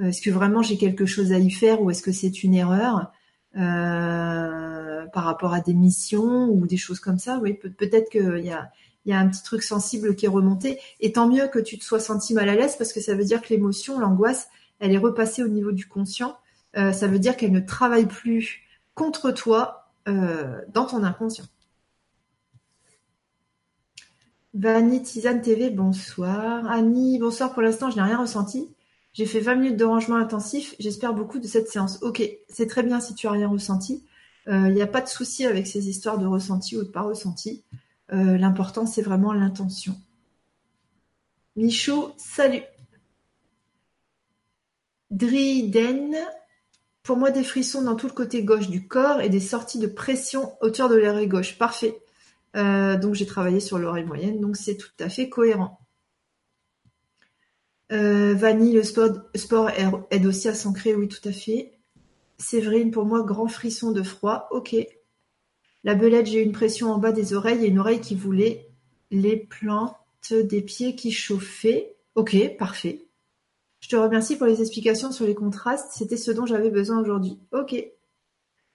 est-ce que vraiment j'ai quelque chose à y faire ou est-ce que c'est une erreur par rapport à des missions ou des choses comme ça. Oui, peut-être qu'il y a, il y a un petit truc sensible qui est remonté. Et tant mieux que tu te sois senti mal à l'aise parce que ça veut dire que l'émotion, l'angoisse, elle est repassée au niveau du conscient. Euh, ça veut dire qu'elle ne travaille plus contre toi euh, dans ton inconscient. Vanny Tisane TV, bonsoir. Annie, bonsoir. Pour l'instant, je n'ai rien ressenti. J'ai fait 20 minutes de rangement intensif. J'espère beaucoup de cette séance. Ok, c'est très bien si tu as rien ressenti. Il euh, n'y a pas de souci avec ces histoires de ressenti ou de pas ressenti. L'important, c'est vraiment l'intention. Michaud, salut. Driden, pour moi des frissons dans tout le côté gauche du corps et des sorties de pression hauteur de l'oreille gauche. Parfait. Euh, donc j'ai travaillé sur l'oreille moyenne, donc c'est tout à fait cohérent. Vanille, le sport, sport aide aussi à s'ancrer, oui tout à fait. Séverine, pour moi, grand frisson de froid. Ok. La belette, j'ai une pression en bas des oreilles et une oreille qui voulait les plantes des pieds qui chauffaient. Ok, parfait. Je te remercie pour les explications sur les contrastes. C'était ce dont j'avais besoin aujourd'hui. Ok.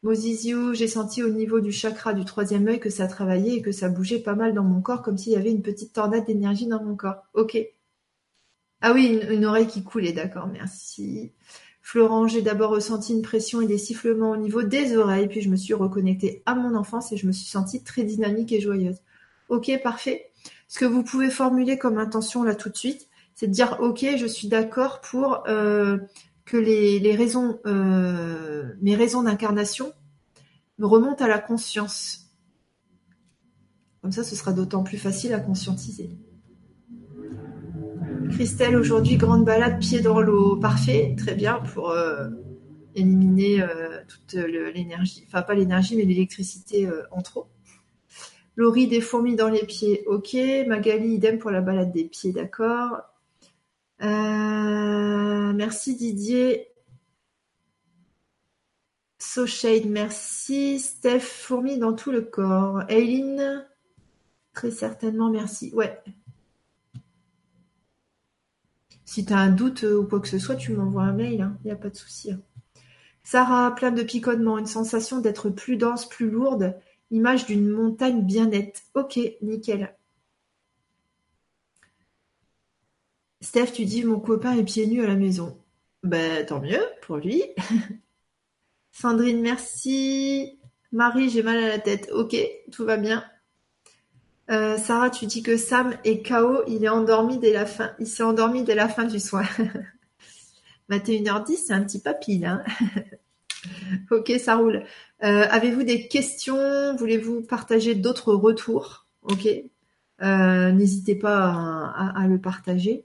Moziziou, j'ai senti au niveau du chakra du troisième œil que ça travaillait et que ça bougeait pas mal dans mon corps, comme s'il y avait une petite tornade d'énergie dans mon corps. Ok. Ah oui, une, une oreille qui coulait, d'accord, merci. Florent, j'ai d'abord ressenti une pression et des sifflements au niveau des oreilles, puis je me suis reconnectée à mon enfance et je me suis sentie très dynamique et joyeuse. Ok, parfait. Ce que vous pouvez formuler comme intention là tout de suite, c'est de dire ok, je suis d'accord pour euh, que les, raisons, euh, mes raisons d'incarnation me remontent à la conscience. Comme ça, ce sera d'autant plus facile à conscientiser. Christelle, aujourd'hui, grande balade, pied dans l'eau. Parfait, très bien pour euh, éliminer toute l'énergie. Enfin, pas l'énergie, mais l'électricité en trop. Laurie, des fourmis dans les pieds. Ok. Magali, idem pour la balade des pieds. D'accord. Merci Didier. So Shade, merci. Steph, fourmis dans tout le corps. Aileen, très certainement, merci. Ouais, si tu as un doute euh, ou quoi que ce soit, tu m'envoies un mail, il hein. n'y a pas de souci. Hein. Sarah, plein de picotements, une sensation d'être plus dense, plus lourde, image d'une montagne bien nette. Ok, nickel. Steph, tu dis mon copain est pieds nus à la maison. Ben tant mieux pour lui. Sandrine, merci. Marie, j'ai mal à la tête. Ok, tout va bien. Euh, Sarah, tu dis que Sam est KO, il s'est endormi dès la fin du soir. 21h10, c'est un petit papy là. ok, ça roule. Euh, avez-vous des questions? Voulez-vous partager d'autres retours? Ok. Euh, n'hésitez pas à, le partager.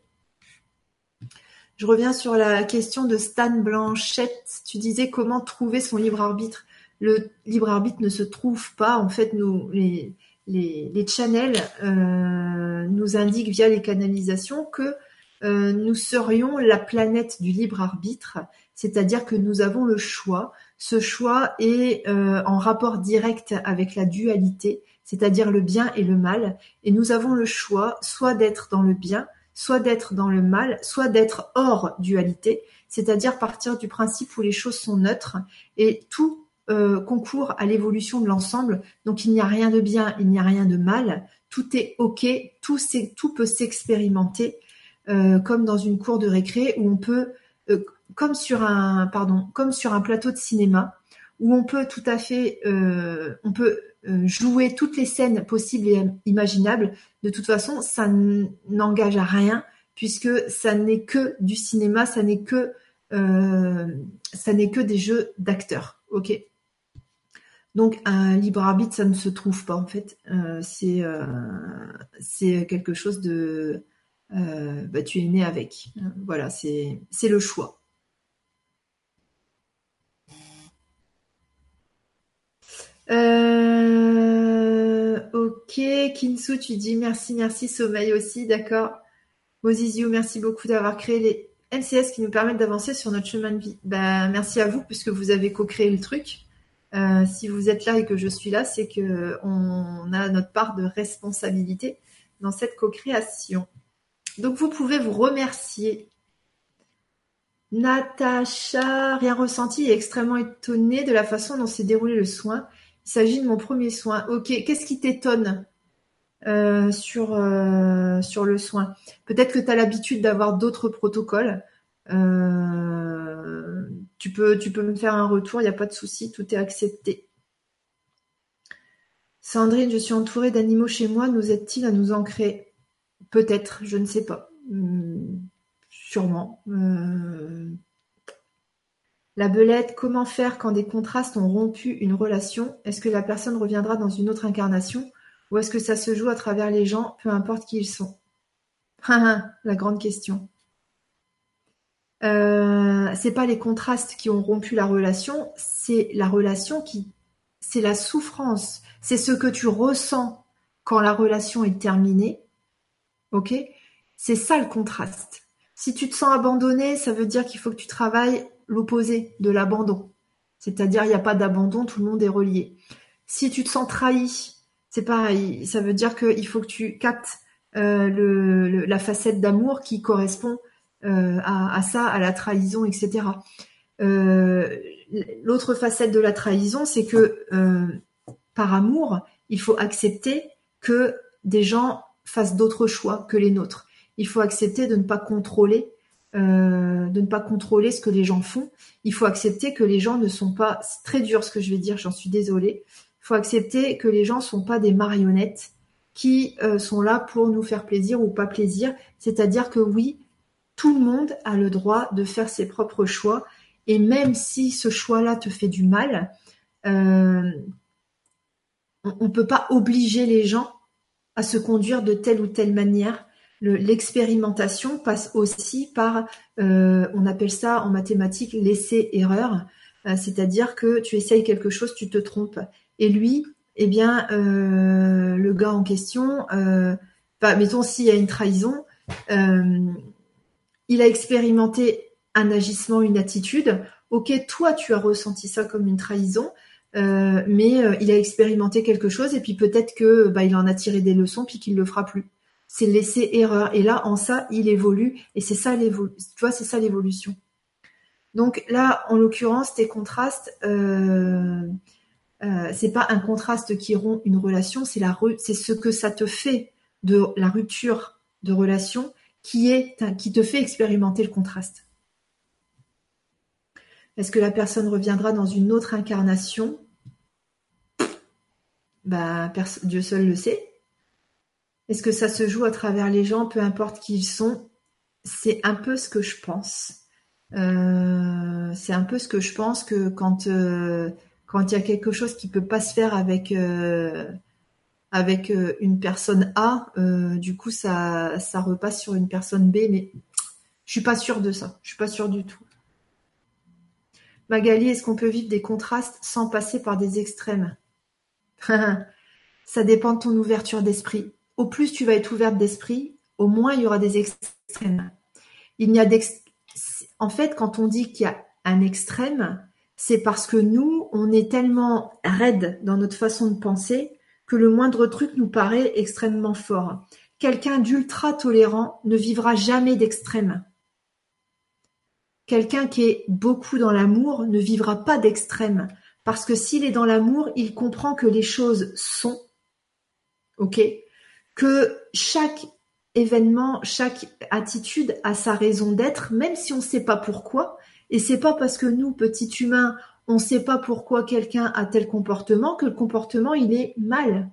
Je reviens sur la question de Stan Blanchette. Tu disais comment trouver son libre arbitre. Le libre arbitre ne se trouve pas. En fait, nous, les, les, channels euh, nous indiquent via les canalisations que euh, nous serions la planète du libre arbitre, c'est-à-dire que nous avons le choix. Ce choix est euh, en rapport direct avec la dualité, c'est-à-dire le bien et le mal, et nous avons le choix soit d'être dans le bien, soit d'être dans le mal, soit d'être hors dualité, c'est-à-dire partir du principe où les choses sont neutres et tout euh, concourt à l'évolution de l'ensemble. Donc il n'y a rien de bien, il n'y a rien de mal. Tout est ok, tout, peut s'expérimenter euh, comme dans une cour de récré où on peut, euh, comme sur un plateau de cinéma où on peut tout à fait, on peut jouer toutes les scènes possibles et imaginables. De toute façon, ça n'engage à rien puisque ça n'est que du cinéma, ça n'est que ça n'est que des jeux d'acteurs. Ok? Donc un libre arbitre, ça ne se trouve pas en fait. Euh, euh, c'est quelque chose de euh, bah, tu es né avec. Voilà, c'est le choix. Ok. Ok, Kinsu, tu dis merci, merci, sommeil aussi, d'accord. Moziziu, merci beaucoup d'avoir créé les NCS qui nous permettent d'avancer sur notre chemin de vie. Ben, merci à vous puisque vous avez co-créé le truc. Euh, si vous êtes là et que je suis là, c'est que on a notre part de responsabilité dans cette co-création. Donc vous pouvez vous remercier. Natacha, rien ressenti et extrêmement étonnée de la façon dont s'est déroulé le soin. Il s'agit de mon premier soin. Ok, qu'est-ce qui t'étonne euh, sur, euh, sur le soin? Peut-être que tu as l'habitude d'avoir d'autres protocoles. Euh, tu, peux, tu peux me faire un retour, il n'y a pas de souci, tout est accepté. Sandrine, je suis entourée d'animaux chez moi, nous aide-t-il à nous ancrer? Peut-être, je ne sais pas. Hmm, sûrement. La belette, comment faire quand des contrastes ont rompu une relation? Est-ce que la personne reviendra dans une autre incarnation? Ou est-ce que ça se joue à travers les gens, peu importe qui ils sont? La grande question. Euh, c'est pas les contrastes qui ont rompu la relation, c'est la relation qui, c'est la souffrance, c'est ce que tu ressens quand la relation est terminée. Ok? C'est ça le contraste. Si tu te sens abandonné, ça veut dire qu'il faut que tu travailles l'opposé de l'abandon. C'est-à-dire, il n'y a pas d'abandon, tout le monde est relié. Si tu te sens trahi, c'est pareil. Ça veut dire qu'il faut que tu captes euh, la facette d'amour qui correspond euh, à, ça, à la trahison, etc. Euh, l'autre facette de la trahison, c'est que par amour, il faut accepter que des gens fassent d'autres choix que les nôtres. Il faut accepter de ne pas contrôler euh, de ne pas contrôler ce que les gens font. Il faut accepter que les gens ne sont pas, c'est très dur ce que je vais dire, j'en suis désolée. Il faut accepter que les gens sont pas des marionnettes qui euh, sont là pour nous faire plaisir ou pas plaisir. C'est-à-dire que oui, tout le monde a le droit de faire ses propres choix. Et même si ce choix-là te fait du mal, euh, on ne peut pas obliger les gens à se conduire de telle ou telle manière l'expérimentation passe aussi par, euh, on appelle ça en mathématiques l'essai-erreur, euh, c'est-à-dire que tu essayes quelque chose, tu te trompes. Et lui, eh bien, euh, le gars en question, bah, mettons s'il y a une trahison, il a expérimenté un agissement, une attitude. Ok, toi, tu as ressenti ça comme une trahison, mais il a expérimenté quelque chose et puis peut-être que bah, il en a tiré des leçons puis qu'il le fera plus c'est laisser erreur. Et là, en ça, il évolue. Et c'est ça l'évolution. Tu vois, c'est ça l'évolution. Donc là, en l'occurrence, tes contrastes, euh, euh, c'est pas un contraste qui rompt une relation, c'est la c'est ce que ça te fait de la rupture de relation qui est qui te fait expérimenter le contraste. Est-ce que la personne reviendra dans une autre incarnation bah, Dieu seul le sait. Est-ce que ça se joue à travers les gens, peu importe qui ils sont? C'est un peu ce que je pense. Euh, c'est un peu ce que je pense que quand euh, quand il y a quelque chose qui peut pas se faire avec euh, avec une personne A, du coup ça ça repasse sur une personne B, mais je suis pas sûre de ça. Je suis pas sûre du tout. Magali, est-ce qu'on peut vivre des contrastes sans passer par des extrêmes? Ça dépend de ton ouverture d'esprit au plus tu vas être ouverte d'esprit, au moins il y aura des extrêmes. Il n'y a en fait, quand on dit qu'il y a un extrême, c'est parce que nous, on est tellement raide dans notre façon de penser que le moindre truc nous paraît extrêmement fort. Quelqu'un d'ultra tolérant ne vivra jamais d'extrême. Quelqu'un qui est beaucoup dans l'amour ne vivra pas d'extrême. Parce que s'il est dans l'amour, il comprend que les choses sont, ok, que chaque événement, chaque attitude a sa raison d'être, même si on ne sait pas pourquoi. Et c'est pas parce que nous, petits humains, on ne sait pas pourquoi quelqu'un a tel comportement que le comportement il est mal.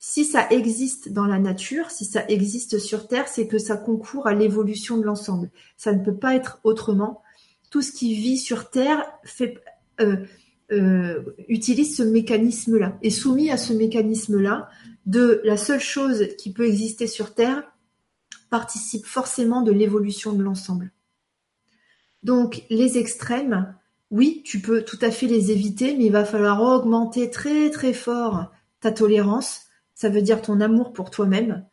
Si ça existe dans la nature, si ça existe sur Terre, c'est que ça concourt à l'évolution de l'ensemble. Ça ne peut pas être autrement. Tout ce qui vit sur Terre euh, euh, utilise ce mécanisme-là, est soumis à ce mécanisme-là de la seule chose qui peut exister sur Terre participe forcément de l'évolution de l'ensemble. Donc les extrêmes, oui, tu peux tout à fait les éviter, mais il va falloir augmenter très très fort ta tolérance. Ça veut dire ton amour pour toi-même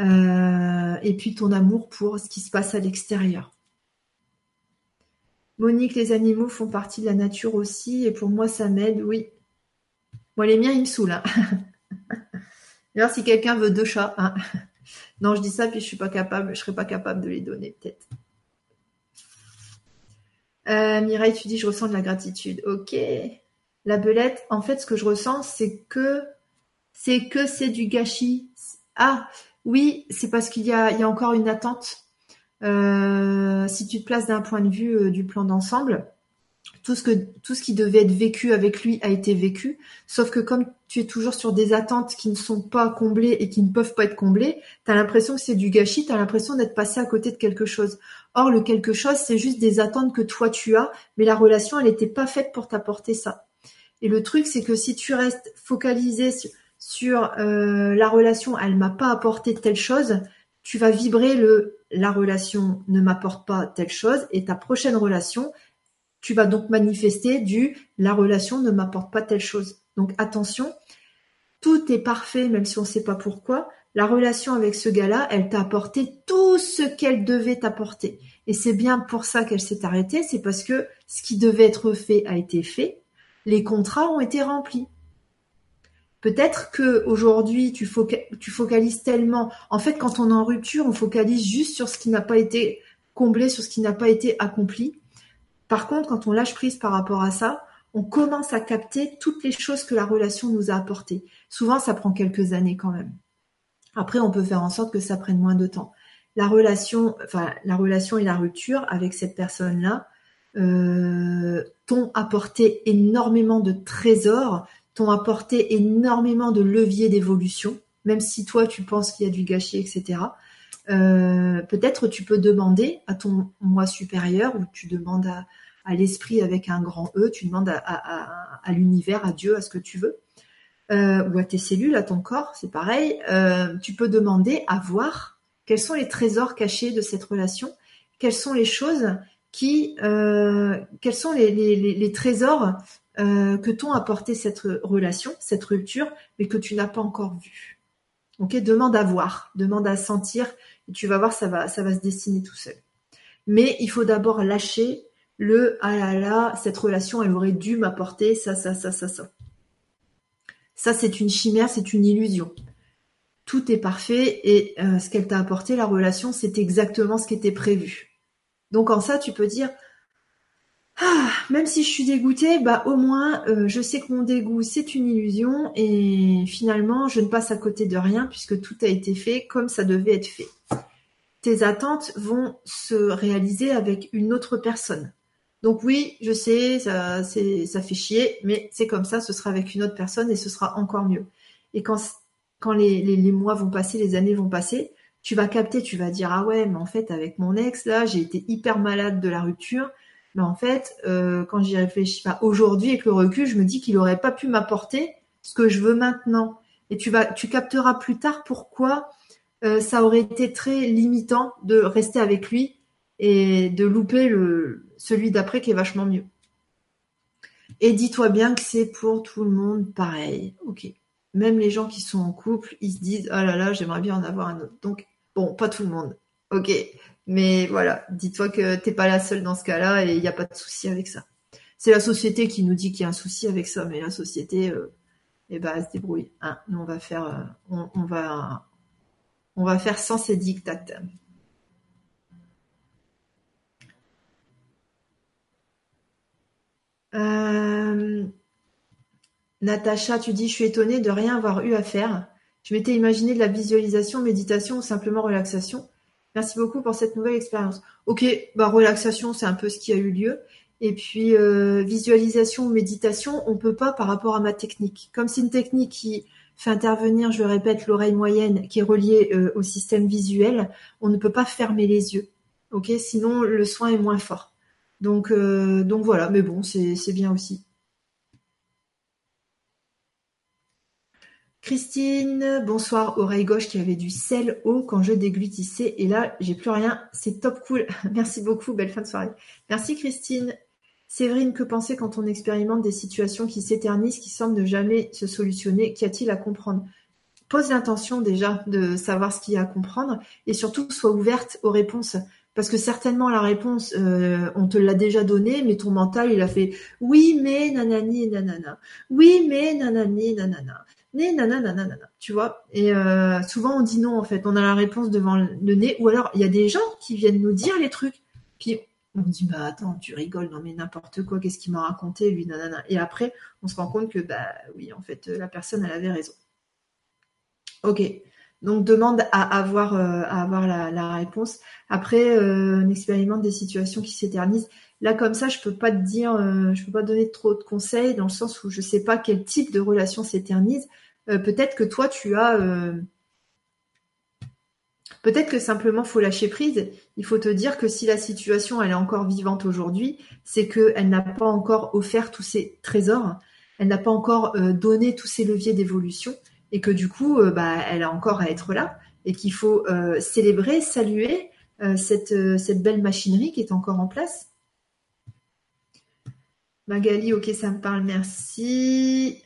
euh, et puis ton amour pour ce qui se passe à l'extérieur. Monique, les animaux font partie de la nature aussi et pour moi ça m'aide, oui. Moi les miens ils me saoulent. Hein. D'ailleurs si quelqu'un veut deux chats, hein. non je dis ça puis je suis pas capable, je serais pas capable de les donner peut-être. Euh, Mireille, tu dis je ressens de la gratitude. Ok. La belette, en fait, ce que je ressens, c'est que c'est que c'est du gâchis. Ah, oui, c'est parce qu'il y a, encore une attente. Euh, si tu te places d'un point de vue euh, du plan d'ensemble, tout ce qui devait être vécu avec lui a été vécu. Sauf que comme tu es toujours sur des attentes qui ne sont pas comblées et qui ne peuvent pas être comblées, tu as l'impression que c'est du gâchis, tu as l'impression d'être passé à côté de quelque chose. Or, le quelque chose, c'est juste des attentes que toi tu as, mais la relation, elle n'était pas faite pour t'apporter ça. Et le truc, c'est que si tu restes focalisé sur, euh, la relation, elle m'a pas apporté telle chose, tu vas vibrer le la relation ne m'apporte pas telle chose et ta prochaine relation, tu vas donc manifester du la relation ne m'apporte pas telle chose. Donc attention, tout est parfait même si on ne sait pas pourquoi. La relation avec ce gars-là, elle t'a apporté tout ce qu'elle devait t'apporter. Et c'est bien pour ça qu'elle s'est arrêtée, c'est parce que ce qui devait être fait a été fait les contrats ont été remplis. Peut-être que aujourd'hui tu, focalises tellement. En fait, quand on est en rupture, on focalise juste sur ce qui n'a pas été comblé, sur ce qui n'a pas été accompli. Par contre, quand on lâche prise par rapport à ça, on commence à capter toutes les choses que la relation nous a apportées. Souvent, ça prend quelques années quand même. Après, on peut faire en sorte que ça prenne moins de temps. La relation, et la rupture avec cette personne-là, euh, t'ont apporté énormément de trésors, t'ont apporté énormément de leviers d'évolution, même si toi tu penses qu'il y a du gâchis, etc. Euh, peut-être tu peux demander à ton moi supérieur ou tu demandes à, l'esprit avec un grand E, tu demandes à, l'univers, à Dieu, à ce que tu veux, euh, ou à tes cellules, à ton corps, c'est pareil. tu peux demander à voir quels sont les trésors cachés de cette relation, quelles sont les choses qui, euh, quels sont les, trésors euh, que t'ont apporté cette relation, cette rupture, mais que tu n'as pas encore vu. Ok, demande à voir, demande à sentir, tu vas voir, ça va, ça va se dessiner tout seul. Mais il faut d'abord lâcher le ah là là, cette relation, elle aurait dû m'apporter ça, ça, ça, ça, ça. Ça, c'est une chimère, c'est une illusion. Tout est parfait et euh, ce qu'elle t'a apporté, la relation, c'est exactement ce qui était prévu. Donc en ça, tu peux dire, ah, même si je suis dégoûtée, bah au moins euh, je sais que mon dégoût c'est une illusion et finalement je ne passe à côté de rien puisque tout a été fait comme ça devait être fait. Tes attentes vont se réaliser avec une autre personne. Donc oui, je sais, ça, ça fait chier, mais c'est comme ça, ce sera avec une autre personne et ce sera encore mieux. Et quand, quand les, mois vont passer, les années vont passer, tu vas capter, tu vas dire ah ouais, mais en fait avec mon ex là, j'ai été hyper malade de la rupture. Mais en fait, euh, quand j'y réfléchis pas aujourd'hui avec le recul, je me dis qu'il aurait pas pu m'apporter ce que je veux maintenant. Et tu vas, tu capteras plus tard pourquoi euh, ça aurait été très limitant de rester avec lui et de louper le celui d'après qui est vachement mieux. Et dis-toi bien que c'est pour tout le monde pareil. Ok. Même les gens qui sont en couple, ils se disent ah là là, j'aimerais bien en avoir un autre. Donc Bon, pas tout le monde. Ok. Mais voilà, dis-toi que t'es pas la seule dans ce cas-là et il n'y a pas de souci avec ça. C'est la société qui nous dit qu'il y a un souci avec ça, mais la société, euh, eh ben, elle se débrouille. Hein. Nous, on va faire, euh, on, va, on va faire sans ces dictats. Euh, Natacha, tu dis, je suis étonnée de rien avoir eu à faire. Je m'étais imaginé de la visualisation, méditation ou simplement relaxation. Merci beaucoup pour cette nouvelle expérience. Ok, bah relaxation, c'est un peu ce qui a eu lieu. Et puis euh, visualisation ou méditation, on peut pas par rapport à ma technique. Comme c'est une technique qui fait intervenir, je répète, l'oreille moyenne qui est reliée euh, au système visuel, on ne peut pas fermer les yeux. Ok, sinon le soin est moins fort. Donc euh, donc voilà, mais bon, c'est bien aussi. Christine, bonsoir, oreille gauche qui avait du sel haut quand je déglutissais et là j'ai plus rien, c'est top cool. Merci beaucoup, belle fin de soirée. Merci Christine. Séverine, que penser quand on expérimente des situations qui s'éternisent, qui semblent ne jamais se solutionner? Qu'y a-t-il à comprendre? Pose l'intention déjà de savoir ce qu'il y a à comprendre et surtout sois ouverte aux réponses. Parce que certainement la réponse, euh, on te l'a déjà donnée, mais ton mental, il a fait oui, mais nanani nanana. Oui, mais nanani nanana. Mais nanana nanana. Tu vois? Et euh, souvent on dit non en fait. On a la réponse devant le nez. Ou alors il y a des gens qui viennent nous dire les trucs. Puis on dit bah attends, tu rigoles, non mais n'importe quoi, qu'est-ce qu'il m'a raconté lui, nanana. Et après, on se rend compte que bah oui, en fait, la personne elle avait raison. Ok. Donc demande à avoir euh, à avoir la, réponse. Après, euh, on expérimente des situations qui s'éternisent. Là comme ça, je peux pas te dire, euh, je peux pas donner trop de conseils dans le sens où je sais pas quel type de relation s'éternise. Peut-être que toi tu as Peut-être que simplement faut lâcher prise. Il faut te dire que si la situation elle est encore vivante aujourd'hui, c'est qu'elle n'a pas encore offert tous ses trésors, elle n'a pas encore donné tous ses leviers d'évolution et que du coup, euh, bah, elle a encore à être là et qu'il faut euh, célébrer, saluer euh, cette, cette belle machinerie qui est encore en place. Magali, ok, ça me parle, merci.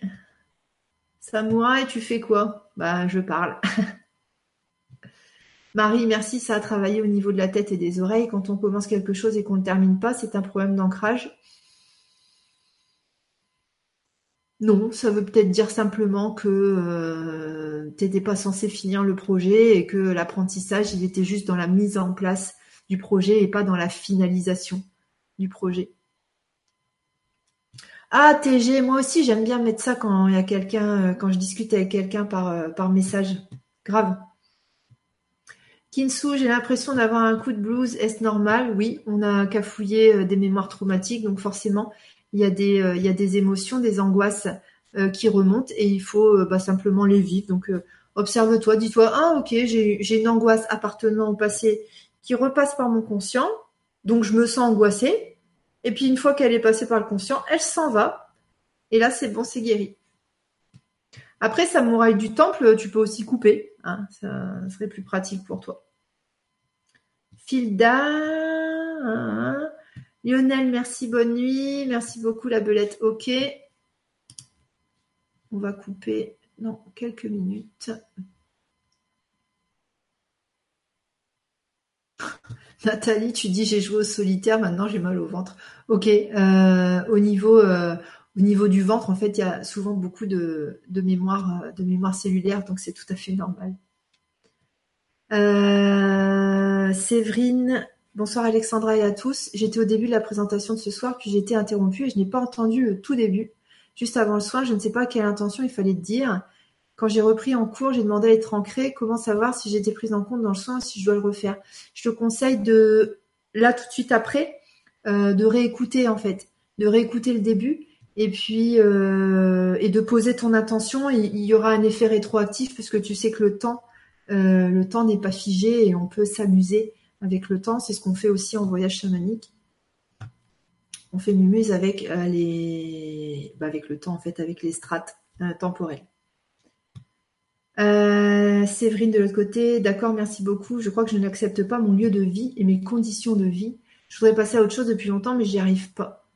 et tu fais quoi? Bah, je parle. Marie, merci, ça a travaillé au niveau de la tête et des oreilles. Quand on commence quelque chose et qu'on ne termine pas, c'est un problème d'ancrage. Non, ça veut peut-être dire simplement que euh, tu n'étais pas censé finir le projet et que l'apprentissage, il était juste dans la mise en place du projet et pas dans la finalisation du projet. Ah, TG, moi aussi j'aime bien mettre ça quand il y a quelqu'un, euh, quand je discute avec quelqu'un par, euh, par message. Grave. Kinsu, j'ai l'impression d'avoir un coup de blues. Est-ce normal? Oui, on a cafouillé des mémoires traumatiques, donc forcément, il y a des, euh, il y a des émotions, des angoisses euh, qui remontent et il faut euh, bah, simplement les vivre. Donc observe-toi, dis-toi, ah ok, j'ai une angoisse appartenant au passé qui repasse par mon conscient, donc je me sens angoissée. Et puis une fois qu'elle est passée par le conscient, elle s'en va. Et là, c'est bon, c'est guéri. Après, samouraï du temple, tu peux aussi couper. Hein, ça serait plus pratique pour toi. Filda, hein, Lionel, merci, bonne nuit. Merci beaucoup, la belette. Ok. On va couper dans quelques minutes. Nathalie, tu dis j'ai joué au solitaire, maintenant j'ai mal au ventre. Ok, euh, au niveau euh, au niveau du ventre, en fait, il y a souvent beaucoup de, mémoire mémoire cellulaire, donc c'est tout à fait normal. Euh, Séverine, Bonsoir Alexandra et à tous. J'étais au début de la présentation de ce soir, puis j'ai été interrompue et je n'ai pas entendu le tout début. Juste avant le soin, je ne sais pas quelle intention il fallait dire. Quand j'ai repris en cours, j'ai demandé à être ancrée. Comment savoir si été prise en compte dans le soin, si je dois le refaire? Je te conseille de, là tout de suite après, euh, de réécouter en fait, de réécouter le début et puis euh, et de poser ton attention. Il, y aura un effet rétroactif puisque tu sais que le temps, euh, le temps n'est pas figé et on peut s'amuser avec le temps. C'est ce qu'on fait aussi en voyage chamanique. On fait mumuse avec euh, les, bah, avec le temps en fait, avec les strates euh, temporelles. Euh, Séverine de l'autre côté, d'accord, merci beaucoup. Je crois que je n'accepte pas mon lieu de vie et mes conditions de vie. Je voudrais passer à autre chose depuis longtemps, mais j'y arrive pas.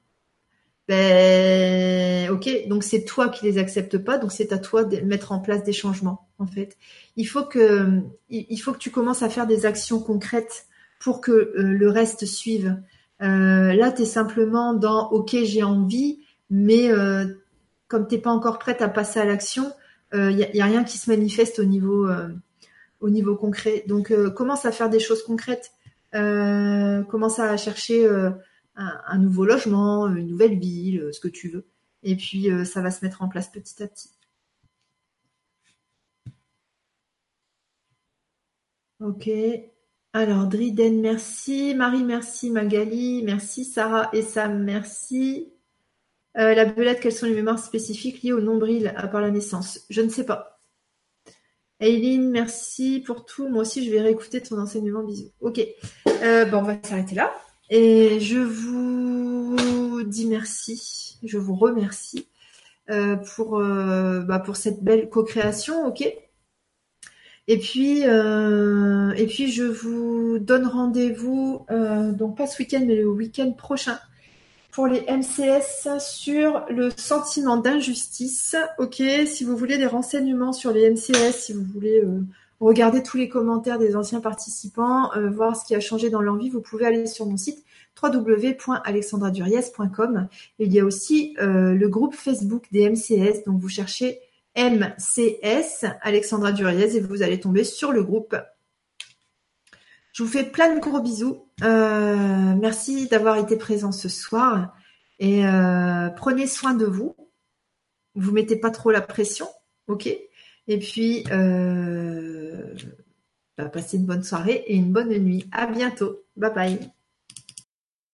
Ben, ok, donc c'est toi qui les acceptes pas, donc c'est à toi de mettre en place des changements, en fait. Il faut que tu commences à faire des actions concrètes pour que euh, le reste suive. Euh, là, tu es simplement dans OK, j'ai envie, mais euh, comme t'es pas encore prête à passer à l'action, il n'y a, rien qui se manifeste au niveau, au niveau concret. Donc, commence à faire des choses concrètes. commence à chercher un, nouveau logement, une nouvelle ville, ce que tu veux. Et puis, ça va se mettre en place petit à petit. Ok. Alors, Driden, merci. Marie, merci. Magali, merci. Sarah et Sam, merci. Euh, la belette, quelles sont les mémoires spécifiques liées au nombril à part la naissance? Je ne sais pas. Aileen, merci pour tout. Moi aussi, je vais réécouter ton enseignement. Bisous. Ok. Euh, bon, on va s'arrêter là. Et je vous dis merci. Je vous remercie euh, pour, bah, pour cette belle co-création. Ok? Et puis, euh, et puis je vous donne rendez-vous, euh, donc pas ce week-end, mais le week-end prochain, pour les MCS sur le sentiment d'injustice. Ok, si vous voulez des renseignements sur les MCS, si vous voulez euh, regarder tous les commentaires des anciens participants, euh, voir ce qui a changé dans l'envie, vous pouvez aller sur mon site www.alexandraduriez.com. Il y a aussi euh, le groupe Facebook des MCS, donc vous cherchez MCS Alexandra Duriez et vous allez tomber sur le groupe. Je vous fais plein de gros bisous. Euh, merci d'avoir été présent ce soir et euh, prenez soin de vous. Vous mettez pas trop la pression, ok? Et puis euh, bah, passez une bonne soirée et une bonne nuit. À bientôt. Bye bye.